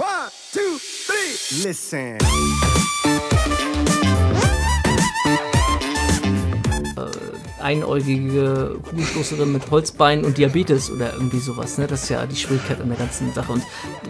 One, two, three. Listen. Einäugige Kugelstoßerin mit Holzbein und Diabetes oder irgendwie sowas. Ne? Das ist ja die Schwierigkeit an der ganzen Sache. Und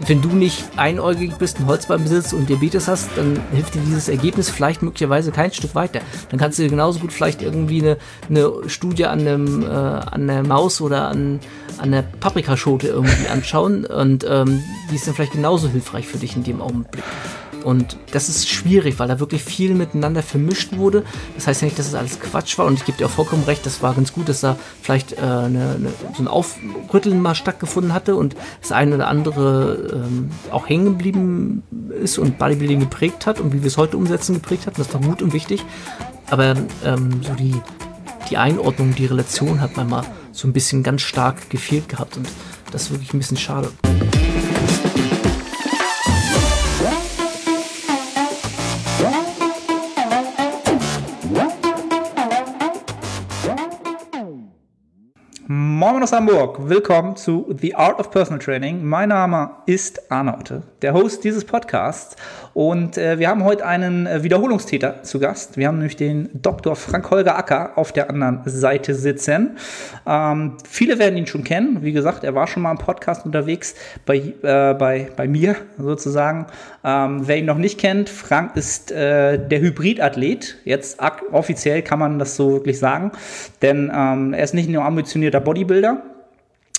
wenn du nicht einäugig bist, ein Holzbein besitzt und Diabetes hast, dann hilft dir dieses Ergebnis vielleicht möglicherweise kein Stück weiter. Dann kannst du dir genauso gut vielleicht irgendwie eine, eine Studie an, einem, äh, an der Maus oder an, an der Paprikaschote irgendwie anschauen und ähm, die ist dann vielleicht genauso hilfreich für dich in dem Augenblick. Und das ist schwierig, weil da wirklich viel miteinander vermischt wurde. Das heißt ja nicht, dass es das alles Quatsch war. Und ich gebe dir auch vollkommen recht, das war ganz gut, dass da vielleicht äh, eine, eine, so ein Aufrütteln mal stattgefunden hatte und das eine oder andere ähm, auch hängen geblieben ist und Bodybuilding geprägt hat und wie wir es heute umsetzen geprägt hat. Das war gut und wichtig. Aber ähm, so die, die Einordnung, die Relation hat manchmal so ein bisschen ganz stark gefehlt gehabt. Und das ist wirklich ein bisschen schade. Moin aus Hamburg, willkommen zu The Art of Personal Training. Mein Name ist Arnaute, der Host dieses Podcasts und äh, wir haben heute einen äh, Wiederholungstäter zu Gast. Wir haben nämlich den Dr. Frank-Holger Acker auf der anderen Seite sitzen. Ähm, viele werden ihn schon kennen. Wie gesagt, er war schon mal im Podcast unterwegs bei, äh, bei, bei mir sozusagen. Ähm, wer ihn noch nicht kennt, Frank ist äh, der Hybridathlet. Jetzt offiziell kann man das so wirklich sagen, denn ähm, er ist nicht nur ambitionierter Bodybuilder,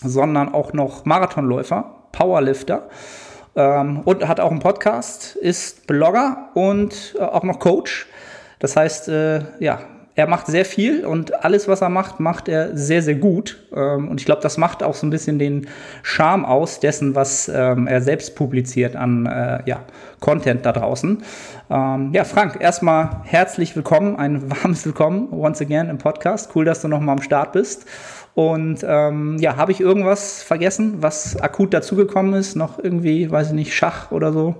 sondern auch noch Marathonläufer, Powerlifter ähm, und hat auch einen Podcast, ist Blogger und äh, auch noch Coach. Das heißt, äh, ja, er macht sehr viel und alles, was er macht, macht er sehr, sehr gut. Ähm, und ich glaube, das macht auch so ein bisschen den Charme aus dessen, was ähm, er selbst publiziert an äh, ja, Content da draußen. Ähm, ja, Frank, erstmal herzlich willkommen, ein warmes Willkommen once again im Podcast. Cool, dass du nochmal am Start bist. Und ähm, ja, habe ich irgendwas vergessen, was akut dazugekommen ist? Noch irgendwie, weiß ich nicht, Schach oder so?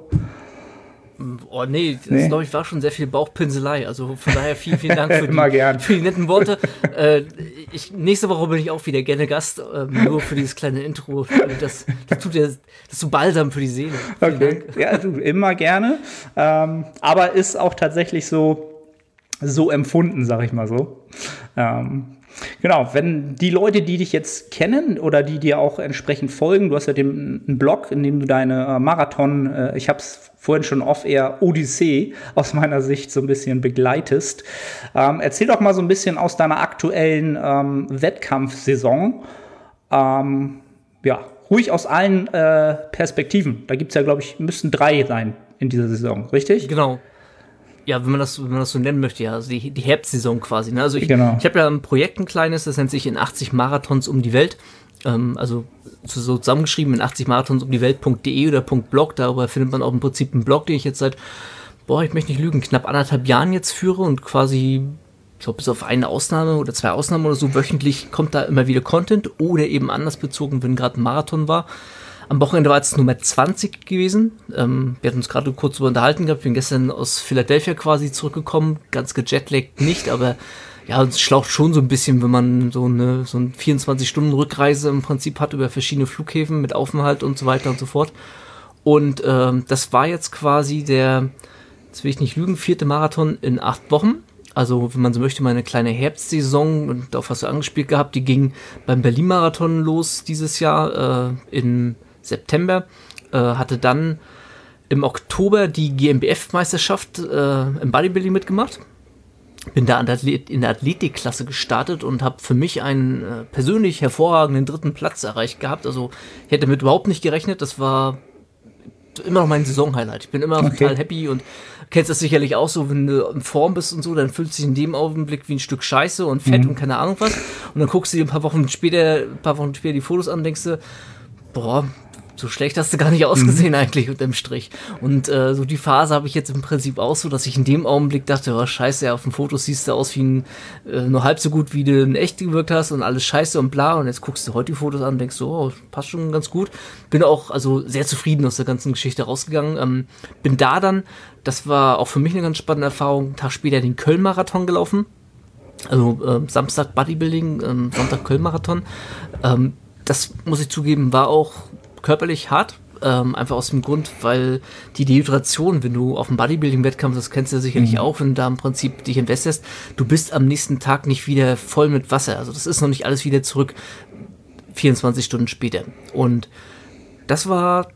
Oh nee, das nee. glaube ich war schon sehr viel Bauchpinselei. Also von daher vielen, vielen Dank für, die, für die, netten Worte. äh, ich, nächste Woche bin ich auch wieder gerne Gast, äh, nur für dieses kleine Intro. Das, das tut ja, das ist so balsam für die Seele. Vielen okay, Dank. ja, du, immer gerne. Ähm, aber ist auch tatsächlich so, so empfunden, sag ich mal so. Ähm, Genau, wenn die Leute, die dich jetzt kennen oder die dir auch entsprechend folgen, du hast ja den, einen Blog, in dem du deine äh, Marathon, äh, ich habe es vorhin schon off-air Odyssee aus meiner Sicht so ein bisschen begleitest. Ähm, erzähl doch mal so ein bisschen aus deiner aktuellen ähm, Wettkampfsaison. Ähm, ja, ruhig aus allen äh, Perspektiven. Da gibt es ja, glaube ich, müssten drei sein in dieser Saison, richtig? Genau. Ja, wenn man das, wenn man das so nennen möchte, ja, also die, die Herbstsaison quasi. Ne? Also ich, genau. ich habe ja ein Projekt, ein kleines, das nennt sich in 80 Marathons um die Welt. Ähm, also so zusammengeschrieben in 80 Marathons um die Welt.de oder .blog. Darüber findet man auch im Prinzip einen Blog, den ich jetzt seit, boah, ich möchte nicht lügen, knapp anderthalb Jahren jetzt führe und quasi ich glaube, bis auf eine Ausnahme oder zwei Ausnahmen oder so, wöchentlich kommt da immer wieder Content oder eben anders bezogen, wenn gerade ein Marathon war. Am Wochenende war es Nummer 20 gewesen. Ähm, wir hatten uns gerade kurz über unterhalten gehabt. Ich bin gestern aus Philadelphia quasi zurückgekommen. Ganz gejetlaggt nicht, aber ja, es schlaucht schon so ein bisschen, wenn man so eine, so eine 24-Stunden-Rückreise im Prinzip hat über verschiedene Flughäfen mit Aufenthalt und so weiter und so fort. Und ähm, das war jetzt quasi der, jetzt will ich nicht lügen, vierte Marathon in acht Wochen. Also, wenn man so möchte, meine kleine Herbstsaison, und darauf hast du angespielt gehabt, die ging beim Berlin-Marathon los dieses Jahr äh, in September, äh, hatte dann im Oktober die GmbF-Meisterschaft äh, im Bodybuilding mitgemacht. Bin da in der Athletikklasse gestartet und habe für mich einen äh, persönlich hervorragenden dritten Platz erreicht gehabt. Also ich hätte damit überhaupt nicht gerechnet. Das war immer noch mein Saisonhighlight. Ich bin immer okay. total happy und kennst das sicherlich auch so, wenn du in Form bist und so, dann fühlt sich in dem Augenblick wie ein Stück Scheiße und Fett mhm. und keine Ahnung was. Und dann guckst du dir ein paar Wochen später, ein paar Wochen später die Fotos an und denkst du, boah, so schlecht hast du gar nicht ausgesehen mhm. eigentlich unterm Strich. Und äh, so die Phase habe ich jetzt im Prinzip auch so, dass ich in dem Augenblick dachte, oh scheiße, ja, auf dem Foto siehst du aus wie ein, äh, nur halb so gut, wie du in echt gewirkt hast und alles scheiße und bla. Und jetzt guckst du heute die Fotos an und denkst so, oh, passt schon ganz gut. Bin auch also sehr zufrieden aus der ganzen Geschichte rausgegangen. Ähm, bin da dann, das war auch für mich eine ganz spannende Erfahrung, einen Tag später den Köln-Marathon gelaufen. Also äh, Samstag Bodybuilding, ähm, Sonntag Köln-Marathon. Ähm, das muss ich zugeben, war auch körperlich hart. Ähm, einfach aus dem Grund, weil die Dehydration, wenn du auf dem Bodybuilding-Wettkampf, das kennst du ja sicherlich mhm. auch, wenn du da im Prinzip dich entwässerst, du bist am nächsten Tag nicht wieder voll mit Wasser. Also das ist noch nicht alles wieder zurück 24 Stunden später. Und das war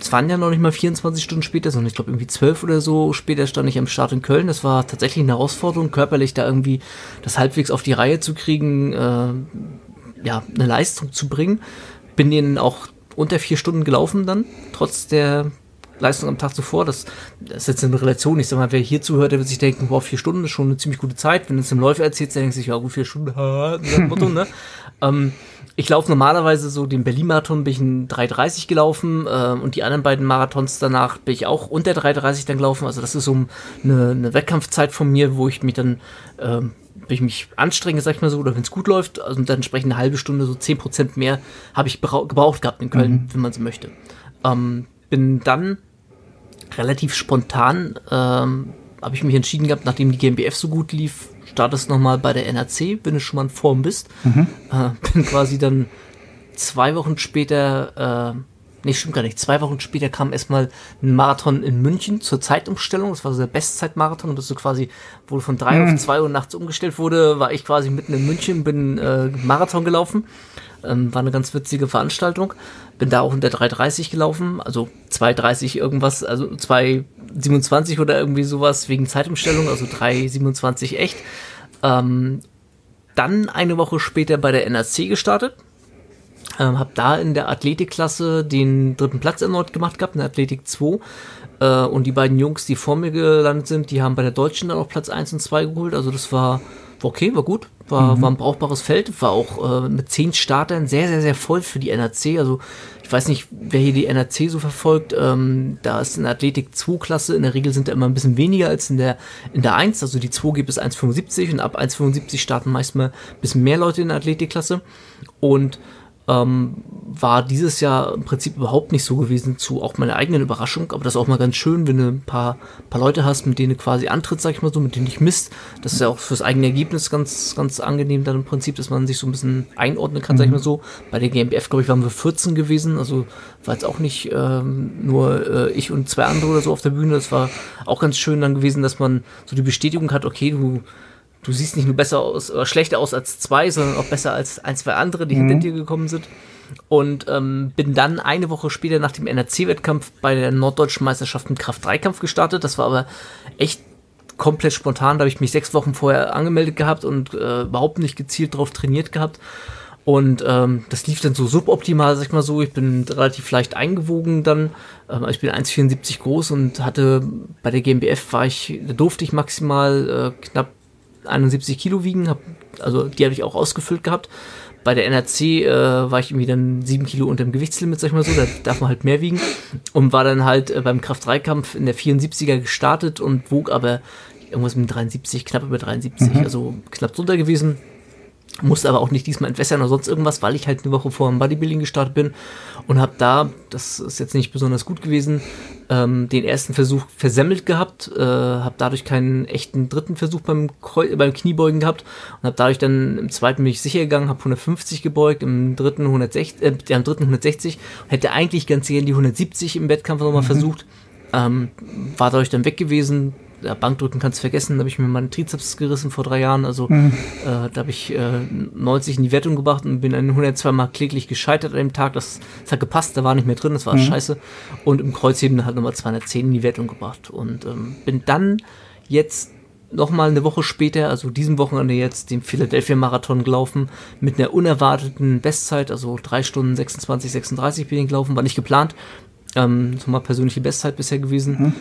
es waren ja noch nicht mal 24 Stunden später, sondern ich glaube irgendwie 12 oder so später stand ich am Start in Köln. Das war tatsächlich eine Herausforderung, körperlich da irgendwie das halbwegs auf die Reihe zu kriegen, äh, ja, eine Leistung zu bringen. Bin den auch unter vier Stunden gelaufen dann, trotz der Leistung am Tag zuvor. Das, das ist jetzt eine Relation. Ich sag mal, wer hier zuhört, der wird sich denken, wow, vier Stunden ist schon eine ziemlich gute Zeit. Wenn du es im Läufer erzählst, dann denkst du sich, ja, gut, vier Stunden, Motto, ne? ähm, ich laufe normalerweise so den Berlin-Marathon bin ich in 3,30 gelaufen äh, und die anderen beiden Marathons danach bin ich auch unter 3,30 dann gelaufen. Also das ist so eine, eine Wettkampfzeit von mir, wo ich mich dann, äh, wenn ich mich anstrenge, sag ich mal so, oder wenn es gut läuft, also dann entsprechend eine halbe Stunde, so 10% mehr habe ich gebraucht gehabt in Köln, mhm. wenn man so möchte. Ähm, bin dann relativ spontan, ähm, habe ich mich entschieden gehabt, nachdem die GmbF so gut lief, startest nochmal bei der NRC, wenn du schon mal in Form bist. Mhm. Äh, bin quasi dann zwei Wochen später, äh, nee, stimmt gar nicht, zwei Wochen später kam erstmal ein Marathon in München zur Zeitumstellung. Das war so der Bestzeitmarathon, das so quasi, wo von drei mhm. auf zwei Uhr nachts umgestellt wurde, war ich quasi mitten in München, bin äh, Marathon gelaufen. Ähm, war eine ganz witzige Veranstaltung. Bin da auch in der 330 gelaufen, also 230 irgendwas, also 227 oder irgendwie sowas wegen Zeitumstellung, also 327 echt. Ähm, dann eine Woche später bei der NRC gestartet. Ähm, hab da in der Athletikklasse den dritten Platz erneut gemacht gehabt, in der Athletik 2. Äh, und die beiden Jungs, die vor mir gelandet sind, die haben bei der Deutschen dann auch Platz 1 und 2 geholt. Also das war war okay, war gut, war, mhm. war ein brauchbares Feld, war auch äh, mit zehn Startern sehr, sehr, sehr voll für die NRC. Also ich weiß nicht, wer hier die NRC so verfolgt, ähm, da ist in der Athletik 2 Klasse, in der Regel sind da immer ein bisschen weniger als in der, in der 1, also die 2 gibt es 1,75 und ab 1,75 starten meist mal ein bisschen mehr Leute in der Athletikklasse und ähm, war dieses Jahr im Prinzip überhaupt nicht so gewesen, zu auch meiner eigenen Überraschung. Aber das ist auch mal ganz schön, wenn du ein paar, paar Leute hast, mit denen du quasi antritt, sag ich mal so, mit denen dich misst. Das ist ja auch fürs eigene Ergebnis ganz, ganz angenehm dann im Prinzip, dass man sich so ein bisschen einordnen kann, mhm. sag ich mal so. Bei der GmbF, glaube ich, waren wir 14 gewesen, also war jetzt auch nicht ähm, nur äh, ich und zwei andere oder so auf der Bühne. Das war auch ganz schön dann gewesen, dass man so die Bestätigung hat, okay, du du siehst nicht nur besser aus oder schlechter aus als zwei, sondern auch besser als ein, zwei andere, die mhm. hinter dir gekommen sind. Und ähm, bin dann eine Woche später nach dem NRC-Wettkampf bei der Norddeutschen Meisterschaft im Kraft-3-Kampf gestartet. Das war aber echt komplett spontan. Da habe ich mich sechs Wochen vorher angemeldet gehabt und äh, überhaupt nicht gezielt drauf trainiert gehabt. Und ähm, das lief dann so suboptimal, sag ich mal so. Ich bin relativ leicht eingewogen dann. Ähm, ich bin 1,74 groß und hatte bei der GmbF war ich, da durfte ich maximal äh, knapp 71 Kilo wiegen, hab, also die habe ich auch ausgefüllt gehabt. Bei der NRC äh, war ich irgendwie dann 7 Kilo unter dem Gewichtslimit, sag ich mal so, da darf man halt mehr wiegen. Und war dann halt äh, beim Kraft-3-Kampf in der 74er gestartet und wog aber irgendwas mit 73, knapp über 73, mhm. also knapp drunter gewesen. Musste aber auch nicht diesmal entwässern oder sonst irgendwas, weil ich halt eine Woche vor dem Bodybuilding gestartet bin und habe da, das ist jetzt nicht besonders gut gewesen, ähm, den ersten Versuch versemmelt gehabt, äh, habe dadurch keinen echten dritten Versuch beim, beim Kniebeugen gehabt und habe dadurch dann im zweiten bin ich sicher gegangen, habe 150 gebeugt, im dritten 160, äh, ja, im dritten 160 hätte eigentlich ganz gerne die 170 im Wettkampf nochmal mhm. versucht, ähm, war dadurch dann weg gewesen, ja, Bankdrücken kannst du vergessen, da habe ich mir meinen Trizeps gerissen vor drei Jahren. Also mhm. äh, da habe ich äh, 90 in die Wertung gebracht und bin an 102 Mal kläglich gescheitert an dem Tag. Das, das hat gepasst, da war nicht mehr drin, das war mhm. scheiße. Und im Kreuzheben halt nochmal 210 in die Wertung gebracht. Und ähm, bin dann jetzt nochmal eine Woche später, also diesem Wochenende jetzt, den Philadelphia Marathon gelaufen mit einer unerwarteten Bestzeit, also 3 Stunden 26, 36 bin ich gelaufen, war nicht geplant. Ähm, mal persönliche Bestzeit bisher gewesen. Mhm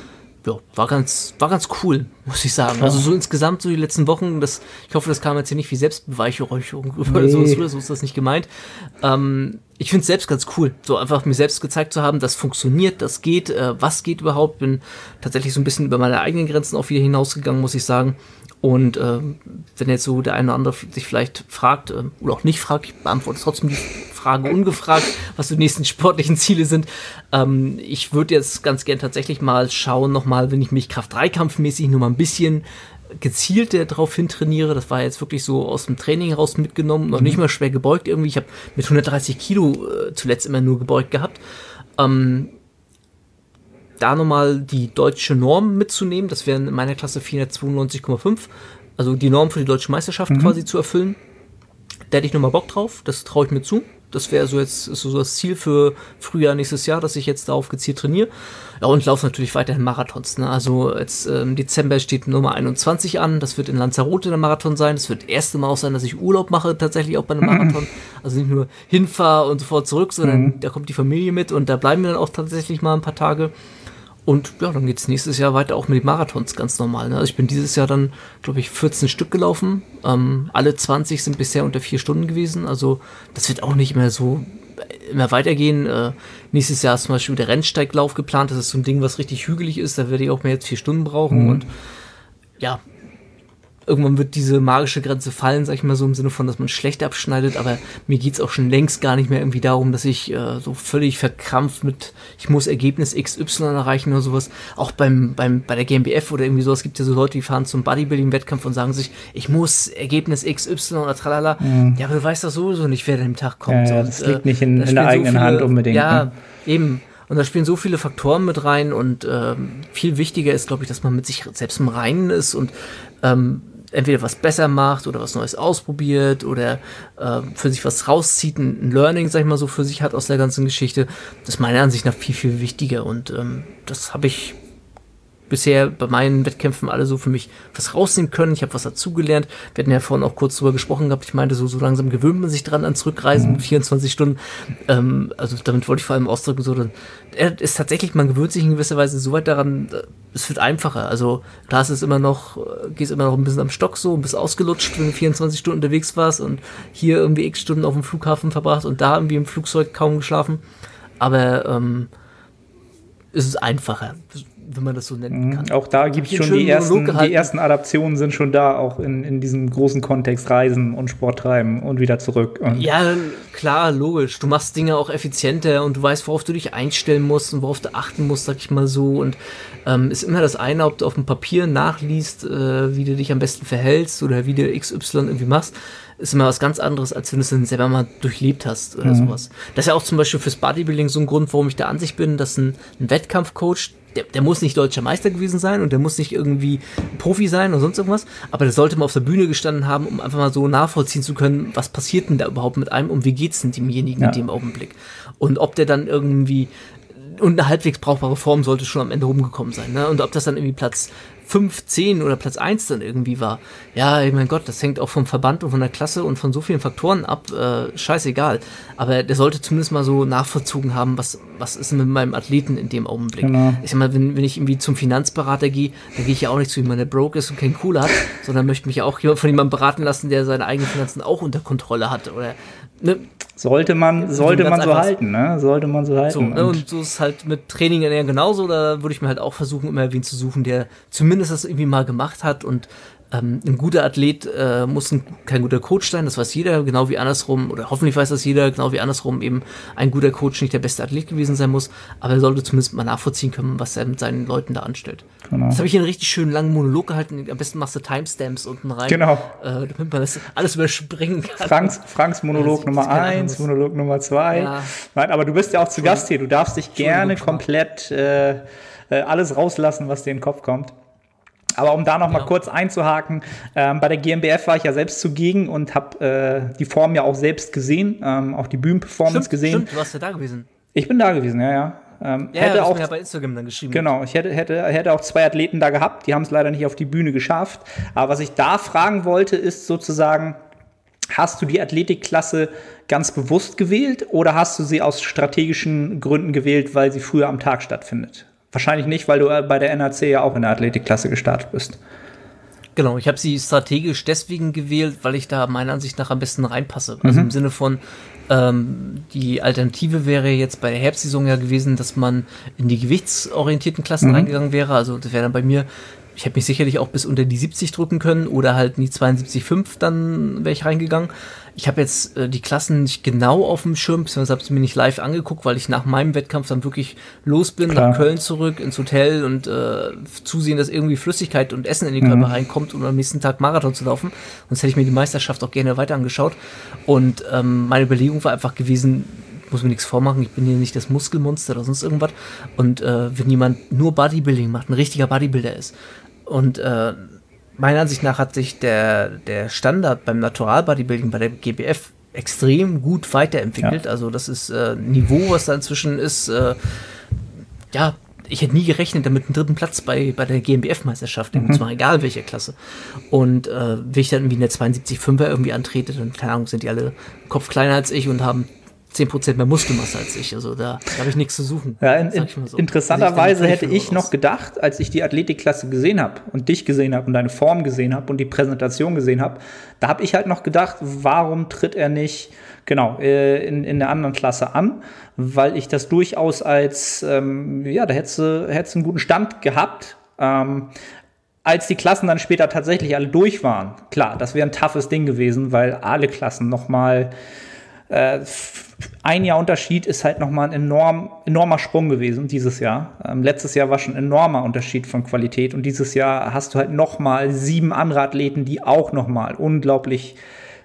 ja, war ganz, war ganz cool, muss ich sagen. Also so insgesamt so die letzten Wochen, das, ich hoffe, das kam jetzt hier nicht wie Selbstbeweicherung oder nee. so, so ist das nicht gemeint. Ähm, ich finde es selbst ganz cool, so einfach mir selbst gezeigt zu haben, das funktioniert, das geht, äh, was geht überhaupt. Bin tatsächlich so ein bisschen über meine eigenen Grenzen auch wieder hinausgegangen, muss ich sagen. Und äh, wenn jetzt so der eine oder andere sich vielleicht fragt, äh, oder auch nicht fragt, ich beantworte trotzdem die Frage ungefragt, was die nächsten sportlichen Ziele sind. Ähm, ich würde jetzt ganz gern tatsächlich mal schauen, nochmal, wenn ich mich Kraft-3-Kampfmäßig nur mal ein bisschen gezielter darauf hin trainiere. Das war jetzt wirklich so aus dem Training heraus mitgenommen, noch nicht mhm. mal schwer gebeugt irgendwie. Ich habe mit 130 Kilo äh, zuletzt immer nur gebeugt gehabt. Ähm, da nochmal die deutsche Norm mitzunehmen. Das wären in meiner Klasse 492,5. Also die Norm für die deutsche Meisterschaft mhm. quasi zu erfüllen. Da hätte ich nochmal Bock drauf. Das traue ich mir zu. Das wäre so jetzt so das Ziel für Frühjahr nächstes Jahr, dass ich jetzt darauf gezielt trainiere. Ja, und laufe natürlich weiterhin Marathons. Ne? Also jetzt im Dezember steht Nummer 21 an. Das wird in Lanzarote der Marathon sein. Das wird das erste Mal auch sein, dass ich Urlaub mache, tatsächlich auch bei einem Marathon. Also nicht nur hinfahre und sofort zurück, sondern mhm. da kommt die Familie mit und da bleiben wir dann auch tatsächlich mal ein paar Tage. Und ja, dann geht es nächstes Jahr weiter auch mit den Marathons ganz normal. Ne? Also ich bin dieses Jahr dann, glaube ich, 14 Stück gelaufen. Ähm, alle 20 sind bisher unter vier Stunden gewesen. Also das wird auch nicht mehr so äh, immer weitergehen. Äh, nächstes Jahr ist zum Beispiel der Rennsteiglauf geplant. Das ist so ein Ding, was richtig hügelig ist. Da werde ich auch mehr als vier Stunden brauchen. Mhm. Und ja, irgendwann wird diese magische Grenze fallen, sag ich mal so im Sinne von, dass man schlecht abschneidet, aber mir geht's auch schon längst gar nicht mehr irgendwie darum, dass ich äh, so völlig verkrampft mit, ich muss Ergebnis XY erreichen oder sowas. Auch beim, beim, bei der GmbF oder irgendwie sowas gibt ja so Leute, die fahren zum Bodybuilding-Wettkampf und sagen sich, ich muss Ergebnis XY oder tralala. Mhm. Ja, aber du weißt doch sowieso nicht, wer an dem Tag kommt. Ja, ja, das und, liegt äh, nicht in, in der eigenen so viele, Hand unbedingt. Ja, ne? eben. Und da spielen so viele Faktoren mit rein und ähm, viel wichtiger ist, glaube ich, dass man mit sich selbst im Reinen ist und ähm, entweder was besser macht oder was Neues ausprobiert oder äh, für sich was rauszieht, ein, Learning, sag ich mal so, für sich hat aus der ganzen Geschichte, das ist meiner Ansicht nach viel, viel wichtiger. Und ähm, das habe ich bisher bei meinen Wettkämpfen alle so für mich was rausnehmen können. Ich habe was dazugelernt. Wir hatten ja vorhin auch kurz drüber gesprochen gehabt. Ich meinte, so, so langsam gewöhnt man sich dran an Zurückreisen mit 24 Stunden. Ähm, also damit wollte ich vor allem ausdrücken, so, dann ist tatsächlich, man gewöhnt sich in gewisser Weise so weit daran, äh, es wird einfacher. Also klar, es ist immer noch, äh, geht immer noch ein bisschen am Stock so, ein bisschen ausgelutscht, wenn du 24 Stunden unterwegs warst und hier irgendwie x Stunden auf dem Flughafen verbracht und da irgendwie im Flugzeug kaum geschlafen. Aber ähm, es ist einfacher wenn man das so nennen mhm. kann. Auch da gibt es schon die ersten, die ersten Adaptionen sind schon da, auch in, in diesem großen Kontext Reisen und Sport treiben und wieder zurück. Und ja, klar, logisch. Du machst Dinge auch effizienter und du weißt, worauf du dich einstellen musst und worauf du achten musst, sag ich mal so. Und ähm, ist immer das eine, ob du auf dem Papier nachliest, äh, wie du dich am besten verhältst oder wie du XY irgendwie machst ist immer was ganz anderes, als wenn du es dann selber mal durchlebt hast oder mhm. sowas. Das ist ja auch zum Beispiel fürs Bodybuilding so ein Grund, warum ich der Ansicht bin, dass ein, ein Wettkampfcoach, der, der muss nicht deutscher Meister gewesen sein und der muss nicht irgendwie Profi sein oder sonst irgendwas, aber der sollte mal auf der Bühne gestanden haben, um einfach mal so nachvollziehen zu können, was passiert denn da überhaupt mit einem und wie geht's denn demjenigen ja. in dem Augenblick. Und ob der dann irgendwie und eine halbwegs brauchbare Form sollte schon am Ende rumgekommen sein. Ne? Und ob das dann irgendwie Platz 5, 10 oder Platz 1 dann irgendwie war. Ja, mein Gott, das hängt auch vom Verband und von der Klasse und von so vielen Faktoren ab. Äh, scheißegal. Aber der sollte zumindest mal so nachvollzogen haben, was, was ist mit meinem Athleten in dem Augenblick. Genau. Ich sag mal, wenn, wenn ich irgendwie zum Finanzberater gehe, dann gehe ich ja auch nicht zu jemandem, der broke ist und keinen Cool hat, sondern möchte mich ja auch von jemandem beraten lassen, der seine eigenen Finanzen auch unter Kontrolle hat. Oder Ne? Sollte man, sollte man so halten, ne? Sollte man so halten. So, ne? und, so ist es halt mit Training ja genauso. Da würde ich mir halt auch versuchen, immer wen zu suchen, der zumindest das irgendwie mal gemacht hat und ähm, ein guter Athlet äh, muss ein, kein guter Coach sein, das weiß jeder, genau wie andersrum, oder hoffentlich weiß das jeder, genau wie andersrum eben ein guter Coach nicht der beste Athlet gewesen sein muss, aber er sollte zumindest mal nachvollziehen können, was er mit seinen Leuten da anstellt. Genau. Das habe ich hier einen richtig schönen langen Monolog gehalten, am besten machst du Timestamps unten rein. Genau. Äh, damit man das alles überspringen kann. Franks, Franks Monolog Nummer eins, Monolog Nummer zwei. Ja. Nein, aber du bist ja auch zu Gast hier, du darfst dich gerne komplett äh, äh, alles rauslassen, was dir in den Kopf kommt. Aber um da noch mal ja. kurz einzuhaken, ähm, bei der GmbF war ich ja selbst zugegen und habe äh, die Form ja auch selbst gesehen, ähm, auch die Bühnenperformance gesehen. Stimmt, du warst ja da gewesen. Ich bin da gewesen, ja, ja. Ähm, ja, hätte auch mir ja bei Instagram dann geschrieben. Genau, ich hätte, hätte, hätte auch zwei Athleten da gehabt, die haben es leider nicht auf die Bühne geschafft. Aber was ich da fragen wollte, ist sozusagen, hast du die Athletikklasse ganz bewusst gewählt oder hast du sie aus strategischen Gründen gewählt, weil sie früher am Tag stattfindet? Wahrscheinlich nicht, weil du äh, bei der NAC ja auch in der Athletikklasse gestartet bist. Genau, ich habe sie strategisch deswegen gewählt, weil ich da meiner Ansicht nach am besten reinpasse. Also mhm. im Sinne von, ähm, die Alternative wäre jetzt bei der Herbstsaison ja gewesen, dass man in die gewichtsorientierten Klassen mhm. reingegangen wäre. Also das wäre dann bei mir, ich hätte mich sicherlich auch bis unter die 70 drücken können oder halt in die 72,5 dann wäre ich reingegangen. Ich habe jetzt äh, die Klassen nicht genau auf dem Schirm, beziehungsweise habe es mir nicht live angeguckt, weil ich nach meinem Wettkampf dann wirklich los bin, Klar. nach Köln zurück, ins Hotel und äh, zusehen, dass irgendwie Flüssigkeit und Essen in den Körper mhm. reinkommt, um am nächsten Tag Marathon zu laufen. Sonst hätte ich mir die Meisterschaft auch gerne weiter angeschaut. Und ähm, meine Überlegung war einfach gewesen, muss mir nichts vormachen, ich bin hier nicht das Muskelmonster oder sonst irgendwas. Und äh, wenn jemand nur Bodybuilding macht, ein richtiger Bodybuilder ist und äh, meiner Ansicht nach hat sich der, der Standard beim Natural Bodybuilding bei der GBF extrem gut weiterentwickelt. Ja. Also das ist äh, Niveau, was da inzwischen ist. Äh, ja, ich hätte nie gerechnet, damit einen dritten Platz bei, bei der GmbF-Meisterschaft mhm. zwar egal welche Klasse. Und äh, wenn ich dann irgendwie in der 72-5er irgendwie antrete, dann, keine Ahnung, sind die alle Kopf kleiner als ich und haben 10% mehr Muskelmasse als ich. Also da, da habe ich nichts zu suchen. Ja, in, so. Interessanterweise hätte ich noch gedacht, als ich die Athletikklasse gesehen habe und dich gesehen habe und deine Form gesehen habe und die Präsentation gesehen habe, da habe ich halt noch gedacht, warum tritt er nicht genau äh, in, in der anderen Klasse an? Weil ich das durchaus als, ähm, ja, da hättest du, hättest einen guten Stand gehabt. Ähm, als die Klassen dann später tatsächlich alle durch waren, klar, das wäre ein toughes Ding gewesen, weil alle Klassen noch mal äh, ein Jahr Unterschied ist halt nochmal ein enorm, enormer Sprung gewesen dieses Jahr. Ähm, letztes Jahr war schon ein enormer Unterschied von Qualität und dieses Jahr hast du halt nochmal sieben andere Athleten, die auch nochmal unglaublich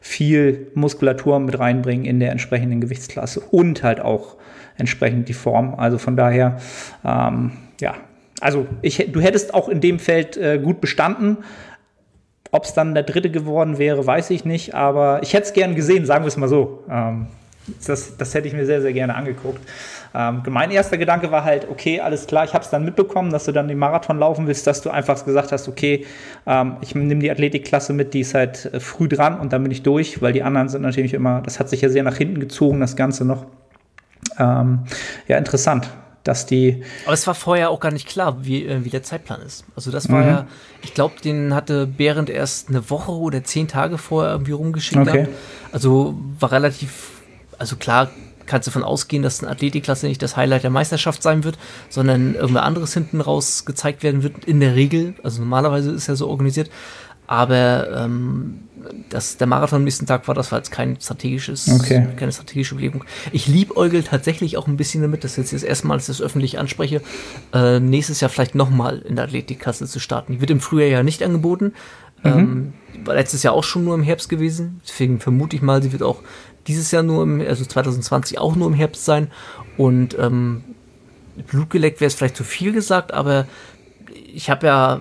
viel Muskulatur mit reinbringen in der entsprechenden Gewichtsklasse und halt auch entsprechend die Form. Also von daher, ähm, ja, also ich, du hättest auch in dem Feld äh, gut bestanden. Ob es dann der dritte geworden wäre, weiß ich nicht, aber ich hätte es gern gesehen, sagen wir es mal so. Ähm, das, das hätte ich mir sehr, sehr gerne angeguckt. Ähm, mein erster Gedanke war halt, okay, alles klar, ich habe es dann mitbekommen, dass du dann den Marathon laufen willst, dass du einfach gesagt hast, okay, ähm, ich nehme die Athletikklasse mit, die ist halt äh, früh dran und dann bin ich durch, weil die anderen sind natürlich immer, das hat sich ja sehr nach hinten gezogen, das Ganze noch. Ähm, ja, interessant dass die. Aber es war vorher auch gar nicht klar, wie, äh, wie der Zeitplan ist. Also das war mhm. ja, ich glaube, den hatte Behrendt erst eine Woche oder zehn Tage vorher irgendwie rumgeschickt. Okay. Also war relativ also klar kannst du davon ausgehen, dass eine Athletikklasse nicht das Highlight der Meisterschaft sein wird, sondern irgendwas anderes hinten raus gezeigt werden wird, in der Regel. Also normalerweise ist ja so organisiert. Aber ähm, das, der Marathon am nächsten Tag war, das war jetzt kein strategisches, okay. keine strategische Überlegung. Ich liebäugel tatsächlich auch ein bisschen damit, das ist jetzt das erste Mal, dass ich das öffentlich anspreche, äh, nächstes Jahr vielleicht nochmal in der Athletikklasse zu starten. Die wird im Frühjahr ja nicht angeboten. Mhm. Ähm, war letztes Jahr auch schon nur im Herbst gewesen. Deswegen vermute ich mal, sie wird auch dieses Jahr nur im, also 2020 auch nur im Herbst sein. Und ähm, Blut geleckt wäre es vielleicht zu viel gesagt, aber ich habe ja,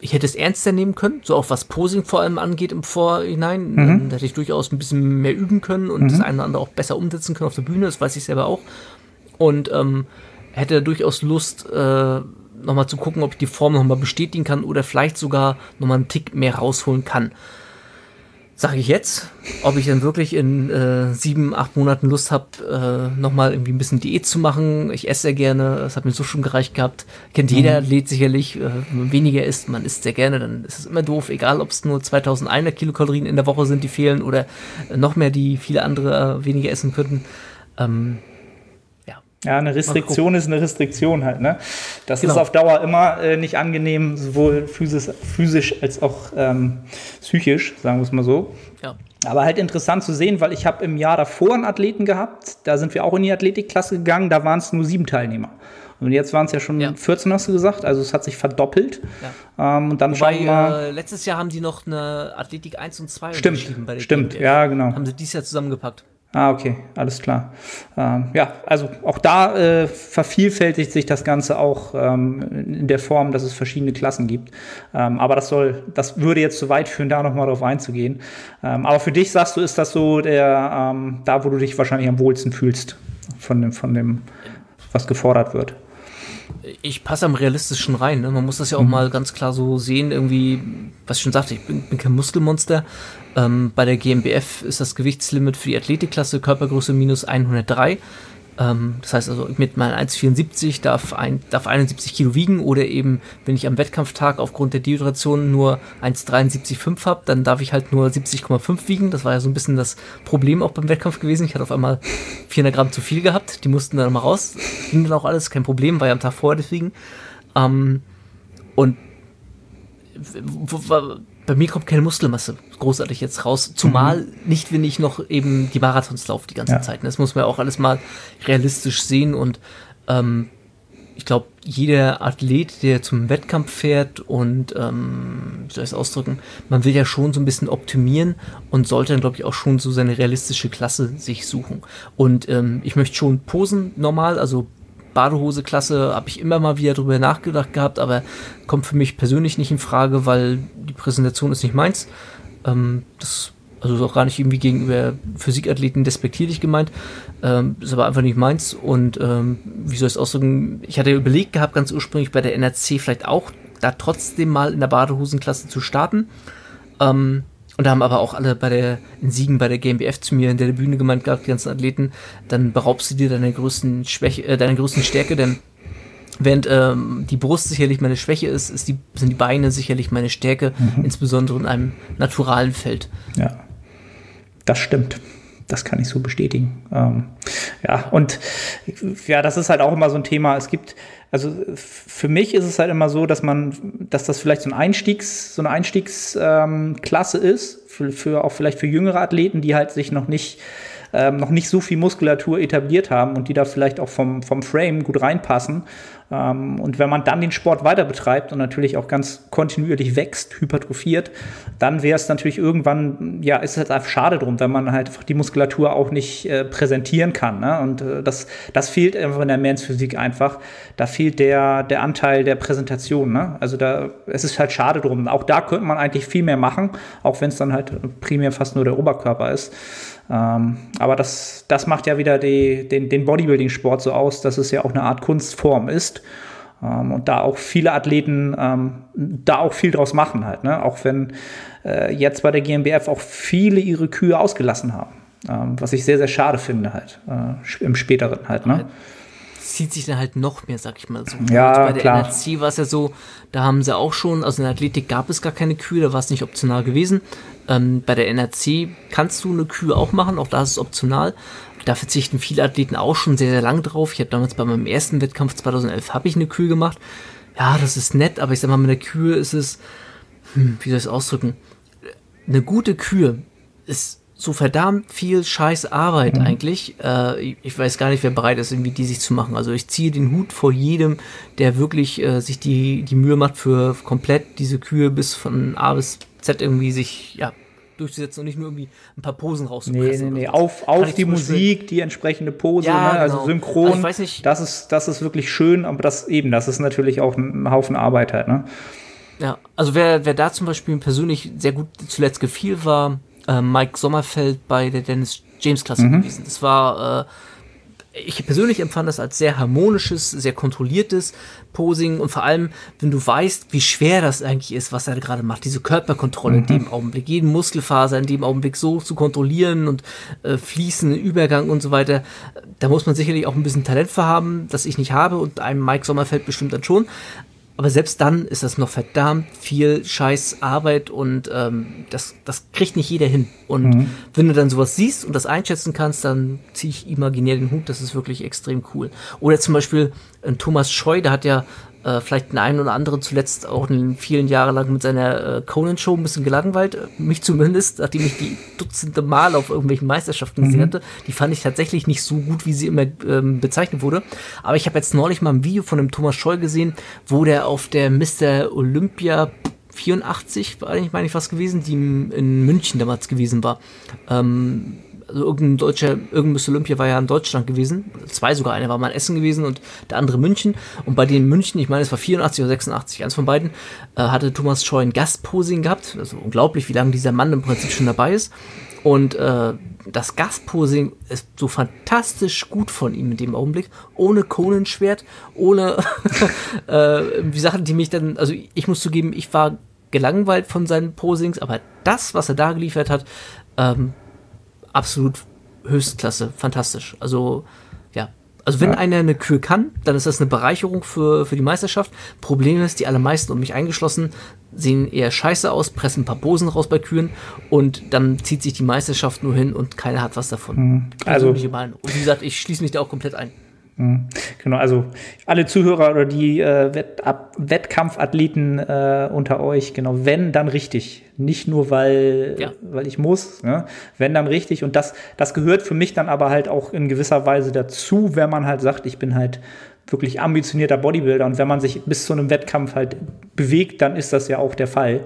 ich hätte es ernster nehmen können, so auch was Posing vor allem angeht im Vorhinein. Mhm. Da hätte ich durchaus ein bisschen mehr üben können und mhm. das eine oder andere auch besser umsetzen können auf der Bühne, das weiß ich selber auch. Und ähm, hätte durchaus Lust, äh, nochmal zu gucken, ob ich die Form nochmal bestätigen kann oder vielleicht sogar nochmal einen Tick mehr rausholen kann sage ich jetzt. Ob ich dann wirklich in äh, sieben, acht Monaten Lust habe, äh, nochmal irgendwie ein bisschen Diät zu machen. Ich esse sehr gerne, das hat mir so schon gereicht gehabt. Kennt jeder mhm. Athlet sicherlich. Äh, wenn man weniger isst, man isst sehr gerne, dann ist es immer doof. Egal, ob es nur 2100 Kilokalorien in der Woche sind, die fehlen oder noch mehr, die viele andere äh, weniger essen könnten. Ähm, ja, eine Restriktion ist eine Restriktion halt. Ne? Das genau. ist auf Dauer immer äh, nicht angenehm, sowohl physisch, physisch als auch ähm, psychisch, sagen wir es mal so. Ja. Aber halt interessant zu sehen, weil ich habe im Jahr davor einen Athleten gehabt, da sind wir auch in die Athletikklasse gegangen, da waren es nur sieben Teilnehmer. Und jetzt waren es ja schon ja. 14, hast du gesagt, also es hat sich verdoppelt. Ja. Ähm, und dann Wobei, schauen wir mal. Äh, letztes Jahr haben die noch eine Athletik 1 und 2 stimmt, bei der Stimmt, GmbF. ja, genau. Haben sie dieses Jahr zusammengepackt. Ah, okay, alles klar. Ähm, ja, also auch da äh, vervielfältigt sich das Ganze auch ähm, in der Form, dass es verschiedene Klassen gibt. Ähm, aber das soll, das würde jetzt zu weit führen, da nochmal drauf einzugehen. Ähm, aber für dich sagst du, ist das so der, ähm, da wo du dich wahrscheinlich am wohlsten fühlst von dem, von dem, was gefordert wird ich passe am realistischen rein. Ne? Man muss das ja auch mhm. mal ganz klar so sehen, irgendwie, was ich schon sagte, ich bin, bin kein Muskelmonster. Ähm, bei der GmbF ist das Gewichtslimit für die Athletikklasse Körpergröße minus 103. Ähm, das heißt also, mit meinen 1,74 darf, ein, darf 71 Kilo wiegen oder eben, wenn ich am Wettkampftag aufgrund der Dehydration nur 1,73,5 habe, dann darf ich halt nur 70,5 wiegen. Das war ja so ein bisschen das Problem auch beim Wettkampf gewesen. Ich hatte auf einmal 400 Gramm zu viel gehabt. Die mussten dann mal raus. Ging dann auch alles, kein Problem, war ja am Tag vorher deswegen. Ähm, und bei mir kommt keine Muskelmasse großartig jetzt raus. Zumal mhm. nicht, wenn ich noch eben die Marathons laufe die ganze ja. Zeit. Das muss man ja auch alles mal realistisch sehen und ähm, ich glaube, jeder Athlet, der zum Wettkampf fährt und, ähm, wie soll ich es ausdrücken, man will ja schon so ein bisschen optimieren und sollte dann, glaube ich, auch schon so seine realistische Klasse sich suchen. Und ähm, ich möchte schon posen normal, also Badehose-Klasse habe ich immer mal wieder drüber nachgedacht gehabt, aber kommt für mich persönlich nicht in Frage, weil die Präsentation ist nicht meins. Ähm, das also auch gar nicht irgendwie gegenüber Physikathleten despektierlich gemeint, ähm, ist aber einfach nicht meins. Und ähm, wie soll ich es ausdrücken? Ich hatte überlegt gehabt, ganz ursprünglich bei der NRC vielleicht auch da trotzdem mal in der Badehosenklasse zu starten. Ähm, und da haben aber auch alle bei der, in Siegen bei der GmbF zu mir in der Bühne gemeint gehabt, die ganzen Athleten, dann beraubst du dir deine größten Schwäche, äh, deine größten Stärke, denn während ähm, die Brust sicherlich meine Schwäche ist, ist die, sind die Beine sicherlich meine Stärke, mhm. insbesondere in einem naturalen Feld. Ja, das stimmt. Das kann ich so bestätigen. Ähm, ja, und ja, das ist halt auch immer so ein Thema. Es gibt, also für mich ist es halt immer so, dass man, dass das vielleicht so ein Einstiegs, so eine Einstiegsklasse ähm, ist, für, für auch vielleicht für jüngere Athleten, die halt sich noch nicht ähm, noch nicht so viel Muskulatur etabliert haben und die da vielleicht auch vom, vom Frame gut reinpassen ähm, und wenn man dann den Sport weiter betreibt und natürlich auch ganz kontinuierlich wächst, hypertrophiert, dann wäre es natürlich irgendwann, ja, ist es halt schade drum, wenn man halt einfach die Muskulatur auch nicht äh, präsentieren kann. Ne? Und äh, das, das fehlt einfach in der Men's Physik einfach. Da fehlt der, der Anteil der Präsentation. Ne? Also da, es ist halt schade drum. Auch da könnte man eigentlich viel mehr machen, auch wenn es dann halt primär fast nur der Oberkörper ist. Ähm, aber das, das macht ja wieder die, den, den Bodybuilding-Sport so aus, dass es ja auch eine Art Kunstform ist. Ähm, und da auch viele Athleten ähm, da auch viel draus machen halt. Ne? Auch wenn äh, jetzt bei der GmbF auch viele ihre Kühe ausgelassen haben. Ähm, was ich sehr, sehr schade finde halt. Äh, Im späteren halt. Ne? Zieht sich dann halt noch mehr, sag ich mal so. Ja, bei der klar. NRC war es ja so, da haben sie auch schon, also in der Athletik gab es gar keine Kühe, da war es nicht optional gewesen. Ähm, bei der NRC kannst du eine Kühe auch machen, auch da ist es optional. Da verzichten viele Athleten auch schon sehr, sehr lang drauf. Ich habe damals bei meinem ersten Wettkampf 2011 habe ich eine Kühe gemacht. Ja, das ist nett, aber ich sag mal, mit der Kühe ist es, hm, wie soll ich es ausdrücken? Eine gute Kühe ist so verdammt viel scheiß Arbeit mhm. eigentlich. Äh, ich weiß gar nicht, wer bereit ist, irgendwie die sich zu machen. Also ich ziehe den Hut vor jedem, der wirklich äh, sich die, die Mühe macht, für komplett diese Kühe bis von A bis Z irgendwie sich, ja, durchzusetzen und nicht nur irgendwie ein paar Posen rauszupressen. Nee, nee, nee. Auf, auf die Musik, die entsprechende Pose, ja, ne? also genau. synchron. Also ich weiß nicht, das ist, das ist wirklich schön, aber das eben, das ist natürlich auch ein Haufen Arbeit halt, ne? Ja, also wer, wer da zum Beispiel persönlich sehr gut zuletzt gefiel, war äh, Mike Sommerfeld bei der Dennis James Klasse mhm. gewesen. Das war, äh, ich persönlich empfand das als sehr harmonisches, sehr kontrolliertes Posing und vor allem, wenn du weißt, wie schwer das eigentlich ist, was er gerade macht, diese Körperkontrolle mhm. in dem Augenblick, jeden Muskelfaser in dem Augenblick so zu kontrollieren und äh, fließenden Übergang und so weiter, da muss man sicherlich auch ein bisschen Talent für haben, das ich nicht habe und einem Mike Sommerfeld bestimmt dann schon. Aber selbst dann ist das noch verdammt viel scheiß Arbeit und ähm, das, das kriegt nicht jeder hin. Und mhm. wenn du dann sowas siehst und das einschätzen kannst, dann ziehe ich imaginär den Hut, das ist wirklich extrem cool. Oder zum Beispiel äh, Thomas Scheu, der hat ja äh, vielleicht den einen oder anderen zuletzt auch in vielen Jahren lang mit seiner äh, Conan-Show ein bisschen gelangweilt. Mich zumindest, nachdem ich die dutzende Mal auf irgendwelchen Meisterschaften gesehen mhm. hatte. Die fand ich tatsächlich nicht so gut, wie sie immer ähm, bezeichnet wurde. Aber ich habe jetzt neulich mal ein Video von dem Thomas Scheu gesehen, wo der auf der Mr. Olympia 84, war eigentlich meine ich was gewesen, die in München damals gewesen war. Ähm, also irgendein deutscher, irgendein Miss Olympia war ja in Deutschland gewesen. Zwei sogar, einer war mal in Essen gewesen und der andere München. Und bei den München, ich meine, es war 84 oder 86, eins von beiden, äh, hatte Thomas Scheu ein Gastposing gehabt. Also unglaublich, wie lange dieser Mann im Prinzip schon dabei ist. Und äh, das Gastposing ist so fantastisch gut von ihm in dem Augenblick, ohne Konenschwert, ohne äh, wie Sachen, die mich dann, also ich muss zugeben, ich war gelangweilt von seinen Posings, aber das, was er da geliefert hat, ähm, absolut Höchstklasse, fantastisch. Also, ja. Also, wenn ja. einer eine Kür kann, dann ist das eine Bereicherung für, für die Meisterschaft. Problem ist, die allermeisten, und mich eingeschlossen, sehen eher scheiße aus, pressen ein paar Posen raus bei Kühen und dann zieht sich die Meisterschaft nur hin und keiner hat was davon. Mhm. Also, und wie gesagt, ich schließe mich da auch komplett ein. Mhm. Genau, also alle Zuhörer oder die äh, Wett Wettkampfathleten äh, unter euch, genau, wenn, dann richtig. Nicht nur, weil, ja. weil ich muss, ne? wenn, dann richtig. Und das, das gehört für mich dann aber halt auch in gewisser Weise dazu, wenn man halt sagt, ich bin halt wirklich ambitionierter Bodybuilder. Und wenn man sich bis zu einem Wettkampf halt bewegt, dann ist das ja auch der Fall.